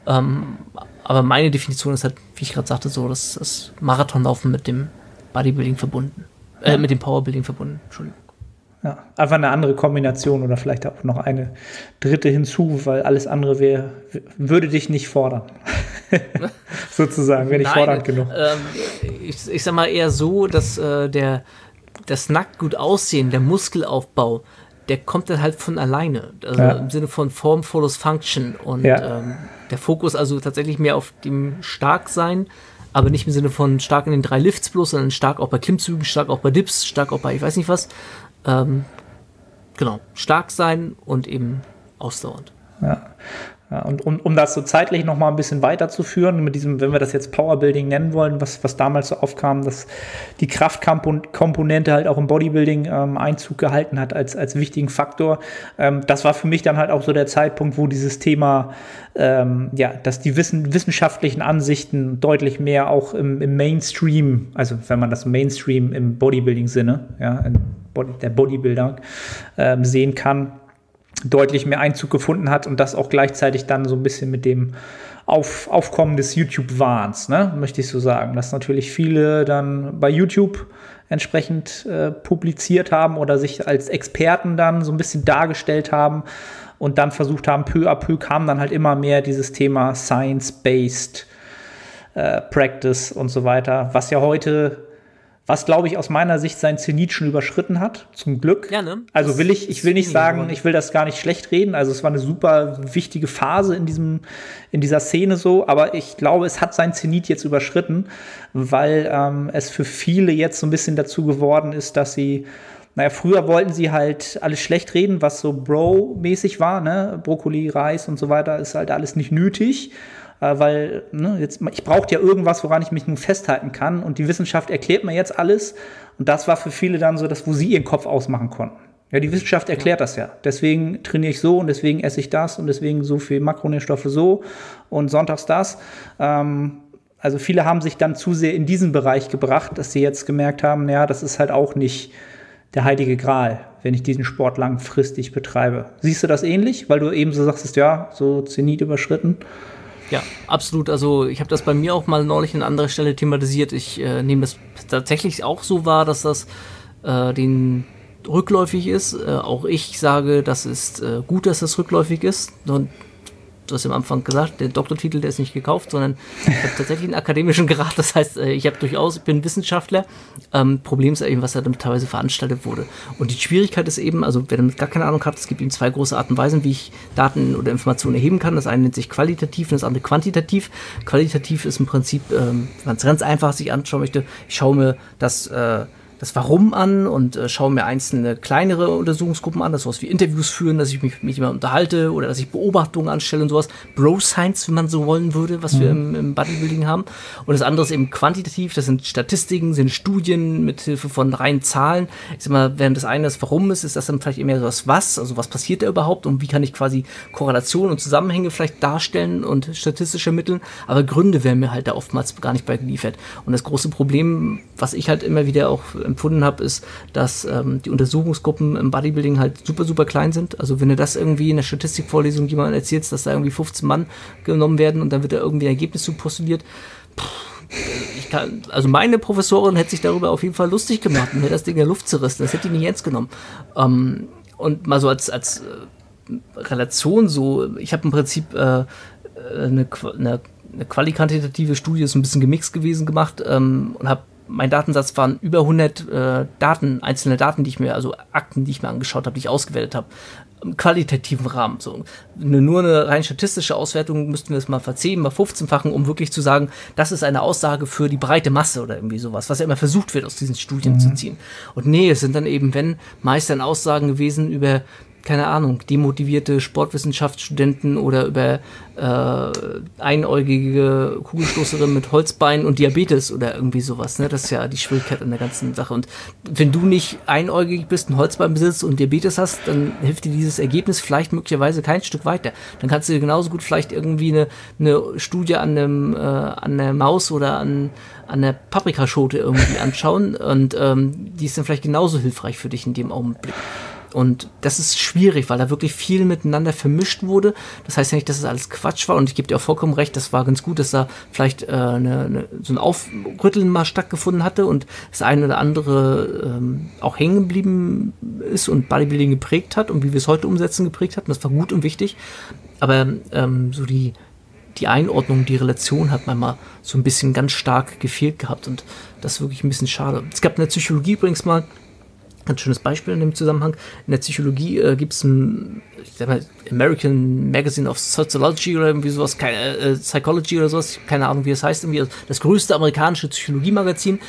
Ähm, aber meine Definition ist halt, wie ich gerade sagte, so, dass das Marathonlaufen mit dem Bodybuilding verbunden, äh, mit dem Powerbuilding verbunden, Entschuldigung. Ja, einfach eine andere Kombination oder vielleicht auch noch eine dritte hinzu, weil alles andere wäre, würde dich nicht fordern. Sozusagen, wäre nicht Nein, fordernd genug. Ähm, ich, ich sag mal eher so, dass äh, der, das nackt gut aussehen, der Muskelaufbau, der kommt dann halt von alleine. Also ja. im Sinne von Form follows Function. Und ja. ähm, der Fokus also tatsächlich mehr auf dem Starksein, aber nicht im Sinne von stark in den drei Lifts bloß, sondern stark auch bei Klimmzügen, stark auch bei Dips, stark auch bei ich weiß nicht was. Ähm, genau, stark sein und eben ausdauernd. Ja. Ja, und um, um das so zeitlich noch mal ein bisschen weiterzuführen, mit diesem, wenn wir das jetzt Powerbuilding nennen wollen, was, was damals so aufkam, dass die Kraftkomponente halt auch im Bodybuilding ähm, Einzug gehalten hat als, als wichtigen Faktor. Ähm, das war für mich dann halt auch so der Zeitpunkt, wo dieses Thema, ähm, ja, dass die Wissen, wissenschaftlichen Ansichten deutlich mehr auch im, im Mainstream, also wenn man das Mainstream im Bodybuilding-Sinne, ja, Body, der Bodybuilder ähm, sehen kann, deutlich mehr Einzug gefunden hat und das auch gleichzeitig dann so ein bisschen mit dem auf, Aufkommen des YouTube-Wahns, ne, möchte ich so sagen, dass natürlich viele dann bei YouTube entsprechend äh, publiziert haben oder sich als Experten dann so ein bisschen dargestellt haben und dann versucht haben, peu à peu kam dann halt immer mehr dieses Thema Science-Based äh, Practice und so weiter, was ja heute was glaube ich aus meiner Sicht sein Zenit schon überschritten hat, zum Glück. Ja, ne? Also will ich, ich will nicht sagen, ich will das gar nicht schlecht reden. Also es war eine super wichtige Phase in diesem, in dieser Szene so, aber ich glaube, es hat sein Zenit jetzt überschritten, weil ähm, es für viele jetzt so ein bisschen dazu geworden ist, dass sie naja, früher wollten sie halt alles schlecht reden, was so Bro-mäßig war, ne? Brokkoli, Reis und so weiter, ist halt alles nicht nötig äh, weil ne, jetzt, ich brauche ja irgendwas, woran ich mich nun festhalten kann. Und die Wissenschaft erklärt mir jetzt alles. Und das war für viele dann so, dass wo sie ihren Kopf ausmachen konnten. Ja, die Wissenschaft erklärt das ja. Deswegen trainiere ich so und deswegen esse ich das und deswegen so viel Makronährstoffe so und sonntags das. Ähm, also viele haben sich dann zu sehr in diesen Bereich gebracht, dass sie jetzt gemerkt haben, ja, das ist halt auch nicht der heilige Gral, wenn ich diesen Sport langfristig betreibe. Siehst du das ähnlich, weil du eben so sagst, ja, so Zenit überschritten? Ja, absolut. Also ich habe das bei mir auch mal neulich an anderer Stelle thematisiert. Ich äh, nehme das tatsächlich auch so wahr, dass das äh, den rückläufig ist. Äh, auch ich sage, das ist äh, gut, dass das rückläufig ist. Und du hast am Anfang gesagt, der Doktortitel, der ist nicht gekauft, sondern ich habe tatsächlich einen akademischen Grad. Das heißt, äh, ich habe durchaus, ich bin Wissenschaftler. Ähm, Problem ist eben, was da damit teilweise veranstaltet wurde. Und die Schwierigkeit ist eben, also wer damit gar keine Ahnung hat, es gibt eben zwei große Arten und Weisen, wie ich Daten oder Informationen erheben kann. Das eine nennt sich qualitativ und das andere quantitativ. Qualitativ ist im Prinzip, ähm, wenn man es ganz einfach sich anschauen möchte, ich schaue mir das äh, das Warum an und äh, schaue mir einzelne kleinere Untersuchungsgruppen an, das sowas wie Interviews führen, dass ich mich mit jemandem unterhalte oder dass ich Beobachtungen anstelle und sowas. Bro Science, wenn man so wollen würde, was mhm. wir im, im Bodybuilding haben. Und das andere ist eben quantitativ, das sind Statistiken, sind Studien mit Hilfe von reinen Zahlen. Ich sag mal, während das eine das Warum ist, ist das dann vielleicht eher so das Was, also was passiert da überhaupt und wie kann ich quasi Korrelationen und Zusammenhänge vielleicht darstellen und statistisch ermitteln. Aber Gründe werden mir halt da oftmals gar nicht bei geliefert. Und das große Problem, was ich halt immer wieder auch empfunden habe, ist, dass ähm, die Untersuchungsgruppen im Bodybuilding halt super, super klein sind. Also wenn du das irgendwie in der Statistikvorlesung jemandem erzählst, dass da irgendwie 15 Mann genommen werden und dann wird da irgendwie ein Ergebnis zu postuliert, ich kann, also meine Professorin hätte sich darüber auf jeden Fall lustig gemacht und hätte das Ding in der Luft zerrissen. Das hätte die nicht ernst genommen. Ähm, und mal so als, als äh, Relation so, ich habe im Prinzip äh, eine, eine, eine qualitative Studie, ist ein bisschen gemixt gewesen gemacht ähm, und habe mein Datensatz waren über 100 äh, Daten, einzelne Daten, die ich mir, also Akten, die ich mir angeschaut habe, die ich ausgewertet habe, im qualitativen Rahmen. So. Nur eine rein statistische Auswertung müssten wir das mal verzehnten, mal 15-fachen, um wirklich zu sagen, das ist eine Aussage für die breite Masse oder irgendwie sowas, was ja immer versucht wird, aus diesen Studien mhm. zu ziehen. Und nee, es sind dann eben, wenn, meist dann Aussagen gewesen über keine Ahnung, demotivierte Sportwissenschaftsstudenten oder über äh, einäugige Kugelstoßerin mit Holzbein und Diabetes oder irgendwie sowas. Ne? Das ist ja die Schwierigkeit an der ganzen Sache. Und wenn du nicht einäugig bist, ein Holzbein besitzt und Diabetes hast, dann hilft dir dieses Ergebnis vielleicht möglicherweise kein Stück weiter. Dann kannst du dir genauso gut vielleicht irgendwie eine, eine Studie an, einem, äh, an der Maus oder an, an der Paprikaschote irgendwie anschauen und ähm, die ist dann vielleicht genauso hilfreich für dich in dem Augenblick. Und das ist schwierig, weil da wirklich viel miteinander vermischt wurde. Das heißt ja nicht, dass es alles Quatsch war. Und ich gebe dir auch vollkommen recht, das war ganz gut, dass da vielleicht äh, eine, eine, so ein Aufrütteln mal stattgefunden hatte und das eine oder andere ähm, auch hängen geblieben ist und Bodybuilding geprägt hat und wie wir es heute umsetzen geprägt hat. Und das war gut und wichtig. Aber ähm, so die, die Einordnung, die Relation hat manchmal so ein bisschen ganz stark gefehlt gehabt und das ist wirklich ein bisschen schade. Es gab in der Psychologie übrigens mal Ganz schönes Beispiel in dem Zusammenhang. In der Psychologie äh, gibt es ein mal, American Magazine of Sociology oder irgendwie sowas, keine, äh, Psychology oder sowas, keine Ahnung, wie es heißt, irgendwie das größte amerikanische Psychologie-Magazin.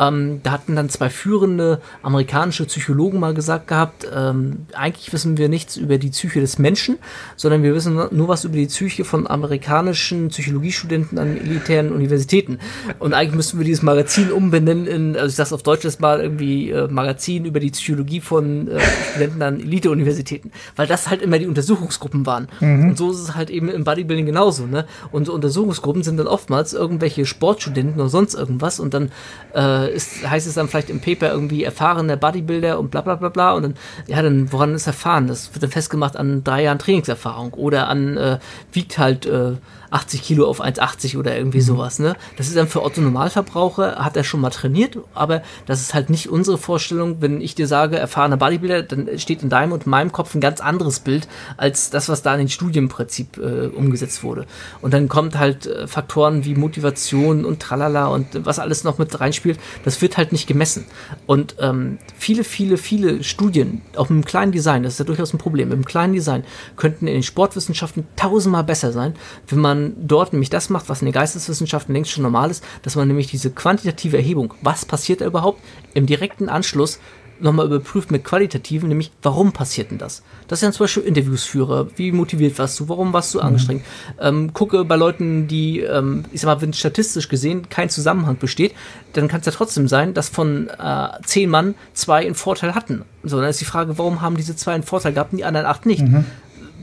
Ähm, da hatten dann zwei führende amerikanische Psychologen mal gesagt gehabt, ähm, eigentlich wissen wir nichts über die Psyche des Menschen, sondern wir wissen nur was über die Psyche von amerikanischen Psychologiestudenten an elitären Universitäten. Und eigentlich müssten wir dieses Magazin umbenennen in, also ich sag's auf Deutsch jetzt mal, irgendwie äh, Magazin über die Psychologie von äh, Studenten an Elite-Universitäten. Weil das halt immer die Untersuchungsgruppen waren. Mhm. Und so ist es halt eben im Bodybuilding genauso, ne? Und Untersuchungsgruppen sind dann oftmals irgendwelche Sportstudenten oder sonst irgendwas und dann äh, äh, ist, heißt es dann vielleicht im Paper irgendwie erfahrener Bodybuilder und bla bla bla bla und dann, ja, dann woran ist erfahren? Das wird dann festgemacht an drei Jahren Trainingserfahrung oder an äh, wiegt halt äh, 80 Kilo auf 1,80 oder irgendwie mhm. sowas. Ne? Das ist dann für Otto Normalverbraucher, hat er schon mal trainiert, aber das ist halt nicht unsere Vorstellung. Wenn ich dir sage, erfahrener Bodybuilder, dann steht in deinem und meinem Kopf ein ganz anderes Bild als das, was da in den Studienprinzip äh, umgesetzt wurde. Und dann kommt halt äh, Faktoren wie Motivation und Tralala und was alles noch mit reinspielt, das wird halt nicht gemessen. Und ähm, viele, viele, viele Studien, auch mit einem kleinen Design, das ist ja durchaus ein Problem, mit einem kleinen Design, könnten in den Sportwissenschaften tausendmal besser sein, wenn man dort nämlich das macht, was in den Geisteswissenschaften längst schon normal ist, dass man nämlich diese quantitative Erhebung, was passiert da überhaupt, im direkten Anschluss nochmal überprüft mit qualitativen, nämlich warum passiert denn das? Dass ich dann zum Beispiel Interviews führe, wie motiviert warst du, warum warst du mhm. angestrengt? Ähm, gucke bei Leuten, die, ähm, ich sag mal, wenn statistisch gesehen kein Zusammenhang besteht, dann kann es ja trotzdem sein, dass von äh, zehn Mann zwei einen Vorteil hatten. So, dann ist die Frage, warum haben diese zwei einen Vorteil gehabt und die anderen acht nicht? Mhm.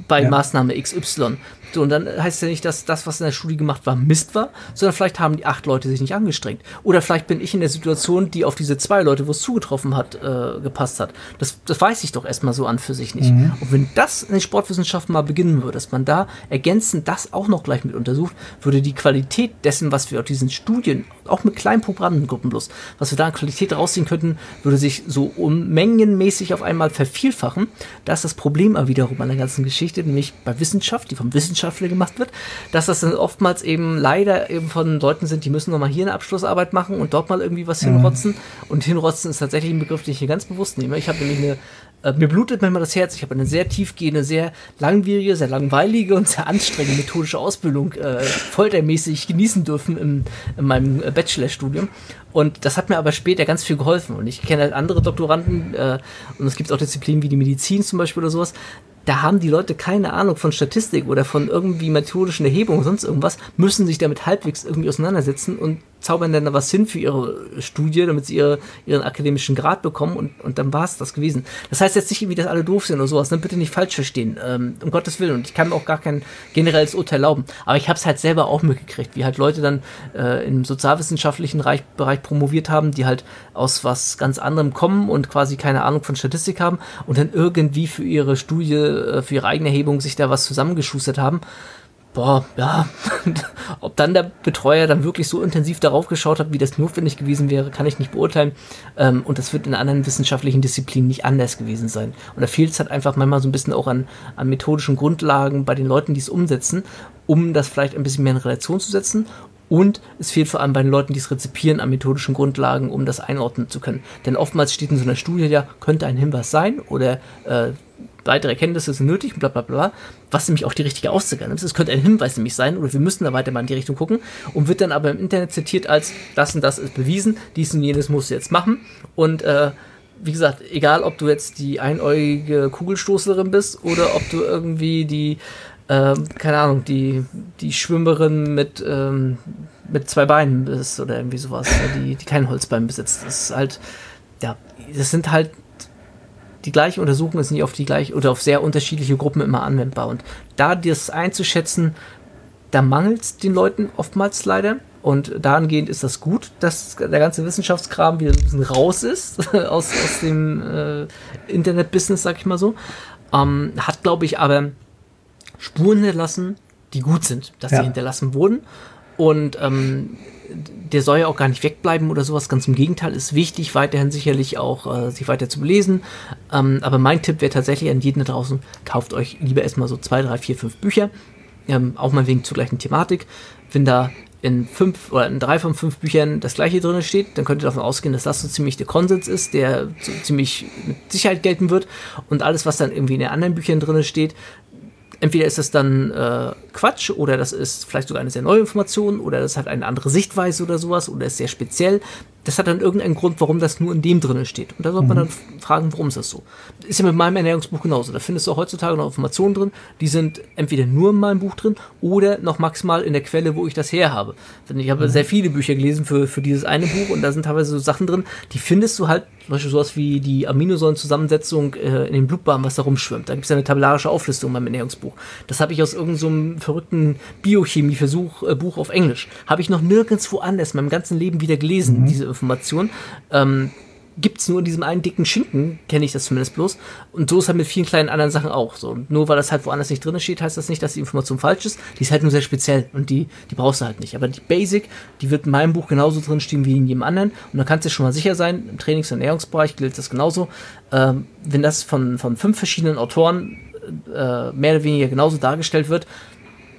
Bei ja. Maßnahme XY. So, und dann heißt es ja nicht, dass das, was in der Studie gemacht war, Mist war, sondern vielleicht haben die acht Leute sich nicht angestrengt. Oder vielleicht bin ich in der Situation, die auf diese zwei Leute, wo es zugetroffen hat, äh, gepasst hat. Das, das weiß ich doch erstmal so an für sich nicht. Mhm. Und wenn das in den Sportwissenschaften mal beginnen würde, dass man da ergänzend das auch noch gleich mit untersucht, würde die Qualität dessen, was wir aus diesen Studien, auch mit kleinen Programmengruppen bloß, was wir da an Qualität rausziehen könnten, würde sich so unmengenmäßig auf einmal vervielfachen. Da ist das Problem aber wiederum an der ganzen Geschichte, nämlich bei Wissenschaft, die vom Wissenschaft Wissenschaftler gemacht wird, dass das dann oftmals eben leider eben von Leuten sind, die müssen nochmal hier eine Abschlussarbeit machen und dort mal irgendwie was mhm. hinrotzen. Und hinrotzen ist tatsächlich ein Begriff, den ich hier ganz bewusst nehme. Ich habe nämlich eine äh, mir blutet manchmal das Herz. Ich habe eine sehr tiefgehende, sehr langwierige, sehr langweilige und sehr anstrengende methodische Ausbildung äh, foltermäßig genießen dürfen im, in meinem äh, Bachelorstudium. Und das hat mir aber später ganz viel geholfen. Und ich kenne halt andere Doktoranden, äh, und es gibt auch Disziplinen wie die Medizin zum Beispiel oder sowas, da haben die Leute keine Ahnung von Statistik oder von irgendwie methodischen Erhebungen sonst irgendwas, müssen sich damit halbwegs irgendwie auseinandersetzen und zaubern dann da was hin für ihre Studie, damit sie ihre, ihren akademischen Grad bekommen und, und dann war es das gewesen. Das heißt jetzt nicht irgendwie, dass alle doof sind oder sowas, ne? bitte nicht falsch verstehen, ähm, um Gottes Willen. Und ich kann mir auch gar kein generelles Urteil erlauben. Aber ich habe es halt selber auch mitgekriegt, wie halt Leute dann äh, im sozialwissenschaftlichen Bereich, Bereich promoviert haben, die halt aus was ganz anderem kommen und quasi keine Ahnung von Statistik haben und dann irgendwie für ihre Studie, äh, für ihre eigene Erhebung sich da was zusammengeschustert haben boah, ja, ob dann der Betreuer dann wirklich so intensiv darauf geschaut hat, wie das notwendig gewesen wäre, kann ich nicht beurteilen. Ähm, und das wird in anderen wissenschaftlichen Disziplinen nicht anders gewesen sein. Und da fehlt es halt einfach manchmal so ein bisschen auch an, an methodischen Grundlagen bei den Leuten, die es umsetzen, um das vielleicht ein bisschen mehr in Relation zu setzen und es fehlt vor allem bei den Leuten, die es rezipieren, an methodischen Grundlagen, um das einordnen zu können. Denn oftmals steht in so einer Studie ja, könnte ein Hinweis sein oder äh, weitere Erkenntnisse sind nötig, bla bla bla, was nämlich auch die richtige Aussage ist. Es könnte ein Hinweis nämlich sein oder wir müssen da weiter mal in die Richtung gucken und wird dann aber im Internet zitiert als das und das ist bewiesen, dies und jenes musst du jetzt machen und äh, wie gesagt, egal ob du jetzt die einäugige Kugelstoßerin bist oder ob du irgendwie die, ähm, keine Ahnung, die, die Schwimmerin mit, ähm, mit zwei Beinen bist oder irgendwie sowas, die, die kein Holzbein besitzt. Das ist halt, ja, das sind halt die gleiche Untersuchung ist nicht auf die gleiche oder auf sehr unterschiedliche Gruppen immer anwendbar. Und da das einzuschätzen, da mangelt es den Leuten oftmals leider. Und dahingehend ist das gut, dass der ganze Wissenschaftskram wieder ein bisschen raus ist aus, aus dem äh, Internet-Business, sag ich mal so. Ähm, hat, glaube ich, aber Spuren hinterlassen, die gut sind, dass ja. sie hinterlassen wurden. Und ähm, der soll ja auch gar nicht wegbleiben oder sowas. Ganz im Gegenteil, ist wichtig, weiterhin sicherlich auch äh, sich weiter zu belesen. Ähm, aber mein Tipp wäre tatsächlich an jeden da draußen, kauft euch lieber erstmal so zwei, drei, vier, fünf Bücher. Ähm, auch mal wegen zur gleichen Thematik. Wenn da in fünf oder in drei von fünf Büchern das gleiche drin steht, dann könnt ihr davon ausgehen, dass das so ziemlich der Konsens ist, der so ziemlich mit Sicherheit gelten wird. Und alles, was dann irgendwie in den anderen Büchern drin steht, entweder ist das dann äh, Quatsch oder das ist vielleicht sogar eine sehr neue Information oder das hat eine andere Sichtweise oder sowas oder ist sehr speziell das hat dann irgendeinen Grund, warum das nur in dem drin steht. Und da sollte man mhm. dann fragen, warum ist das so? Ist ja mit meinem Ernährungsbuch genauso. Da findest du auch heutzutage noch Informationen drin, die sind entweder nur in meinem Buch drin oder noch maximal in der Quelle, wo ich das her habe. Denn ich habe mhm. sehr viele Bücher gelesen für, für dieses eine Buch und da sind teilweise so Sachen drin, die findest du halt, zum Beispiel sowas wie die Aminosäurenzusammensetzung äh, in den Blutbahnen, was da rumschwimmt. Da gibt es eine tabellarische Auflistung in meinem Ernährungsbuch. Das habe ich aus irgendeinem so verrückten Biochemie-Versuch, äh, Buch auf Englisch. Habe ich noch nirgendwo anders in meinem ganzen Leben wieder gelesen, mhm. diese Informationen. Ähm, gibt es nur in diesem einen dicken Schinken, kenne ich das zumindest bloß. Und so ist halt mit vielen kleinen anderen Sachen auch. So, nur weil das halt woanders nicht drin steht, heißt das nicht, dass die Information falsch ist. Die ist halt nur sehr speziell und die, die brauchst du halt nicht. Aber die Basic, die wird in meinem Buch genauso drin stehen wie in jedem anderen. Und da kannst du schon mal sicher sein, im Trainings- und Ernährungsbereich gilt das genauso. Ähm, wenn das von, von fünf verschiedenen Autoren äh, mehr oder weniger genauso dargestellt wird,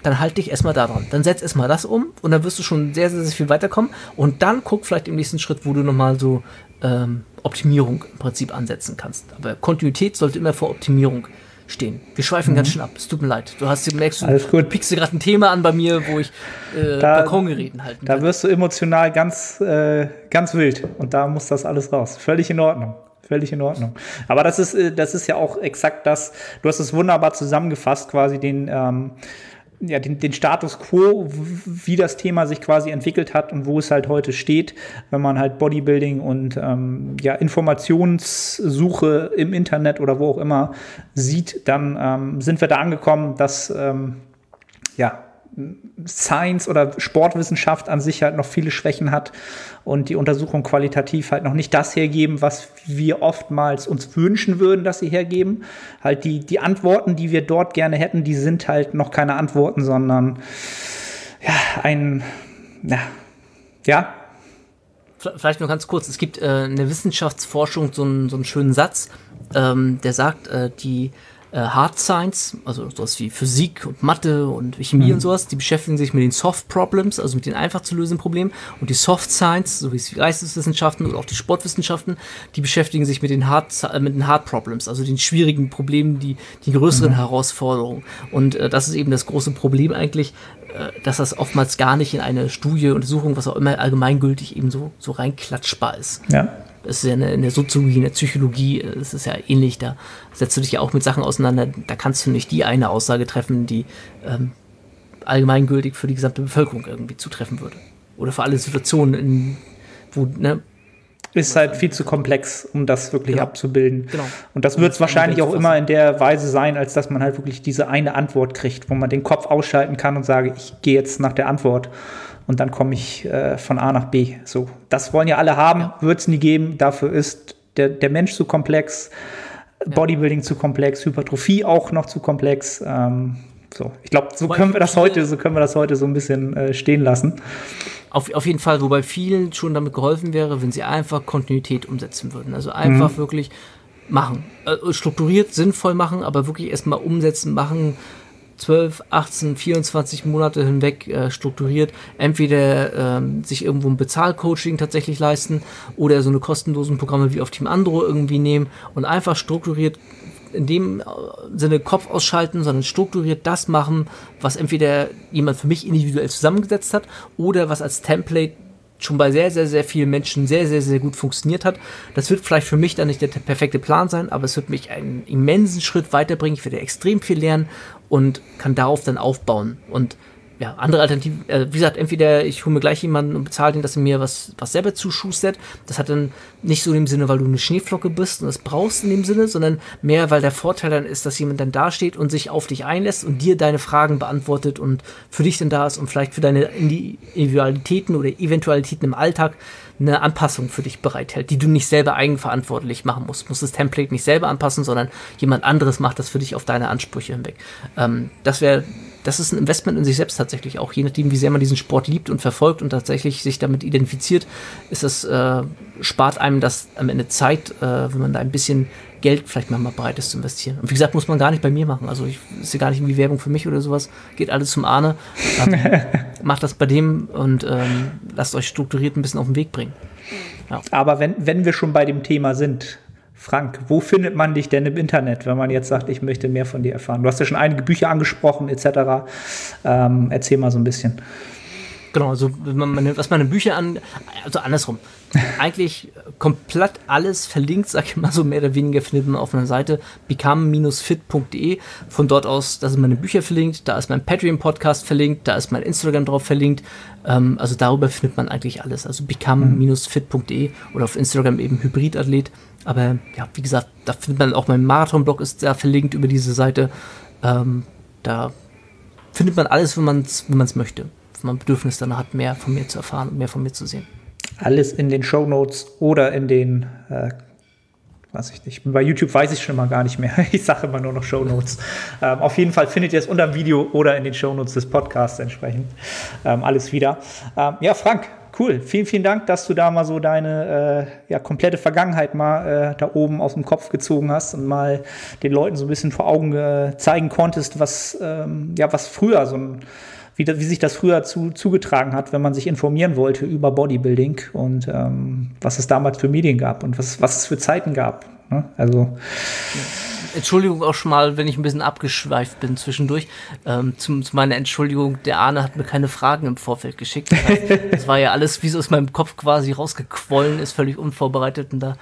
dann halt dich erstmal daran. Dann setz erstmal das um und dann wirst du schon sehr, sehr, sehr viel weiterkommen. Und dann guck vielleicht im nächsten Schritt, wo du nochmal so ähm, Optimierung im Prinzip ansetzen kannst. Aber Kontinuität sollte immer vor Optimierung stehen. Wir schweifen mhm. ganz schön ab. Es tut mir leid. Du hast merkst, Alles du pickst gerade ein Thema an bei mir, wo ich äh, da, Balkongeräten halten Da wirst du emotional ganz, äh, ganz wild. Und da muss das alles raus. Völlig in Ordnung. Völlig in Ordnung. Aber das ist, äh, das ist ja auch exakt das. Du hast es wunderbar zusammengefasst, quasi den, ähm, ja, den, den Status quo, wie das Thema sich quasi entwickelt hat und wo es halt heute steht, wenn man halt Bodybuilding und ähm, ja, Informationssuche im Internet oder wo auch immer sieht, dann ähm, sind wir da angekommen, dass ähm, ja, Science oder Sportwissenschaft an sich halt noch viele Schwächen hat und die Untersuchungen qualitativ halt noch nicht das hergeben, was wir oftmals uns wünschen würden, dass sie hergeben. Halt die, die Antworten, die wir dort gerne hätten, die sind halt noch keine Antworten, sondern ja, ein, ja, ja. Vielleicht nur ganz kurz, es gibt äh, in der Wissenschaftsforschung so einen, so einen schönen Satz, ähm, der sagt, äh, die äh, Hard Science, also sowas wie Physik und Mathe und Chemie mhm. und sowas, die beschäftigen sich mit den Soft Problems, also mit den einfach zu lösenden Problemen. Und die Soft Science, so wie es die Geisteswissenschaften oder auch die Sportwissenschaften, die beschäftigen sich mit den Hard, äh, mit den Hard Problems, also den schwierigen Problemen, die, die größeren mhm. Herausforderungen. Und äh, das ist eben das große Problem eigentlich, äh, dass das oftmals gar nicht in eine Studie, Untersuchung, was auch immer allgemeingültig eben so, so reinklatschbar ist. Ja. Das ist ja in der Soziologie, in der Psychologie, es ist ja ähnlich. Da setzt du dich ja auch mit Sachen auseinander. Da kannst du nicht die eine Aussage treffen, die ähm, allgemeingültig für die gesamte Bevölkerung irgendwie zutreffen würde. Oder für alle Situationen, in, wo, ne, ist halt viel zu komplex, um das wirklich genau. abzubilden. Genau. Und das wird es wahrscheinlich auch immer in der Weise sein, als dass man halt wirklich diese eine Antwort kriegt, wo man den Kopf ausschalten kann und sage, ich gehe jetzt nach der Antwort und dann komme ich äh, von A nach B. So, das wollen ja alle haben, ja. wird es nie geben. Dafür ist der, der Mensch zu komplex, ja. Bodybuilding zu komplex, Hypertrophie auch noch zu komplex. Ähm, so, ich glaube, so können wir das heute, so können wir das heute so ein bisschen äh, stehen lassen. Auf, auf jeden Fall, wobei vielen schon damit geholfen wäre, wenn sie einfach Kontinuität umsetzen würden. Also einfach mhm. wirklich machen. Äh, strukturiert, sinnvoll machen, aber wirklich erstmal umsetzen, machen, 12, 18, 24 Monate hinweg äh, strukturiert entweder ähm, sich irgendwo ein Bezahlcoaching tatsächlich leisten oder so eine kostenlosen Programme wie auf Team Andro irgendwie nehmen und einfach strukturiert in dem äh, Sinne Kopf ausschalten, sondern strukturiert das machen, was entweder jemand für mich individuell zusammengesetzt hat oder was als Template schon bei sehr, sehr, sehr vielen Menschen sehr, sehr, sehr gut funktioniert hat. Das wird vielleicht für mich dann nicht der perfekte Plan sein, aber es wird mich einen immensen Schritt weiterbringen. Ich werde extrem viel lernen und kann darauf dann aufbauen. Und ja, andere Alternativen, äh, wie gesagt, entweder ich hole mir gleich jemanden und bezahle den, dass er mir was, was selber zuschustert. Das hat dann nicht so in dem Sinne, weil du eine Schneeflocke bist und das brauchst in dem Sinne, sondern mehr, weil der Vorteil dann ist, dass jemand dann dasteht und sich auf dich einlässt und dir deine Fragen beantwortet und für dich dann da ist und vielleicht für deine Individualitäten oder Eventualitäten im Alltag eine Anpassung für dich bereithält, die du nicht selber eigenverantwortlich machen musst. Du musst das Template nicht selber anpassen, sondern jemand anderes macht das für dich auf deine Ansprüche hinweg. Ähm, das wäre das ist ein Investment in sich selbst tatsächlich auch. Je nachdem, wie sehr man diesen Sport liebt und verfolgt und tatsächlich sich damit identifiziert, ist das, äh, spart einem das am Ende Zeit, äh, wenn man da ein bisschen Geld vielleicht mal bereit ist zu investieren. Und wie gesagt, muss man gar nicht bei mir machen. Also ich ist ja gar nicht irgendwie Werbung für mich oder sowas. Geht alles zum Ahne. Ähm, macht das bei dem und ähm, lasst euch strukturiert ein bisschen auf den Weg bringen. Ja. Aber wenn, wenn wir schon bei dem Thema sind, Frank, wo findet man dich denn im Internet, wenn man jetzt sagt, ich möchte mehr von dir erfahren? Du hast ja schon einige Bücher angesprochen, etc. Ähm, erzähl mal so ein bisschen. Genau, also was meine Bücher an, also andersrum. Eigentlich komplett alles verlinkt, sag ich mal so mehr oder weniger, findet man auf einer Seite become-fit.de. Von dort aus, da sind meine Bücher verlinkt, da ist mein Patreon-Podcast verlinkt, da ist mein Instagram drauf verlinkt. Ähm, also darüber findet man eigentlich alles. Also become-fit.de oder auf Instagram eben Hybridathlet. Aber ja, wie gesagt, da findet man auch mein Marathon-Blog ist da verlinkt über diese Seite. Ähm, da findet man alles, wenn man es wenn möchte. Wenn man Bedürfnis danach hat, mehr von mir zu erfahren und mehr von mir zu sehen. Alles in den Show Notes oder in den äh, weiß ich nicht. Bei YouTube weiß ich schon mal gar nicht mehr. Ich sage immer nur noch Show Notes. Ähm, auf jeden Fall findet ihr es unter dem Video oder in den Show Notes des Podcasts entsprechend ähm, alles wieder. Ähm, ja, Frank, cool. Vielen, vielen Dank, dass du da mal so deine äh, ja, komplette Vergangenheit mal äh, da oben aus dem Kopf gezogen hast und mal den Leuten so ein bisschen vor Augen äh, zeigen konntest, was, ähm, ja, was früher so ein wie, wie sich das früher zu, zugetragen hat, wenn man sich informieren wollte über Bodybuilding und ähm, was es damals für Medien gab und was, was es für Zeiten gab. Ne? Also. Entschuldigung auch schon mal, wenn ich ein bisschen abgeschweift bin zwischendurch. Ähm, zum, zu meiner Entschuldigung, der Arne hat mir keine Fragen im Vorfeld geschickt. Das, heißt, das war ja alles, wie es aus meinem Kopf quasi rausgequollen ist, völlig unvorbereitet. Und da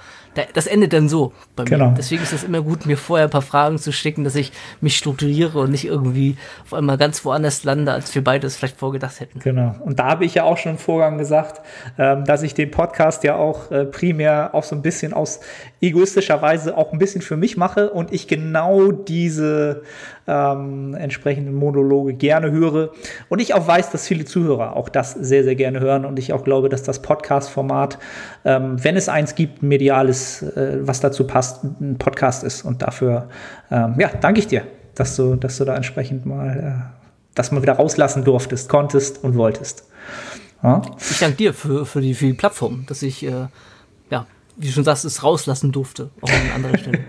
das endet dann so bei mir. Genau. Deswegen ist es immer gut, mir vorher ein paar Fragen zu schicken, dass ich mich strukturiere und nicht irgendwie auf einmal ganz woanders lande, als wir beide es vielleicht vorgedacht hätten. Genau. Und da habe ich ja auch schon im Vorgang gesagt, ähm, dass ich den Podcast ja auch äh, primär auch so ein bisschen aus egoistischer Weise auch ein bisschen für mich mache und ich genau diese ähm, entsprechenden Monologe gerne höre. Und ich auch weiß, dass viele Zuhörer auch das sehr, sehr gerne hören. Und ich auch glaube, dass das Podcast-Format, ähm, wenn es eins gibt, ein mediales, äh, was dazu passt, ein Podcast ist. Und dafür, ähm, ja, danke ich dir, dass du, dass du da entsprechend mal äh, das mal wieder rauslassen durftest, konntest und wolltest. Ja? Ich danke dir für, für, die, für die Plattform, dass ich, äh, wie du schon sagst, es rauslassen durfte, auch an anderer Stelle.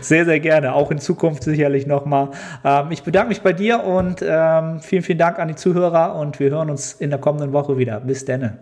sehr, sehr gerne. Auch in Zukunft sicherlich nochmal. Ähm, ich bedanke mich bei dir und ähm, vielen, vielen Dank an die Zuhörer und wir hören uns in der kommenden Woche wieder. Bis dann.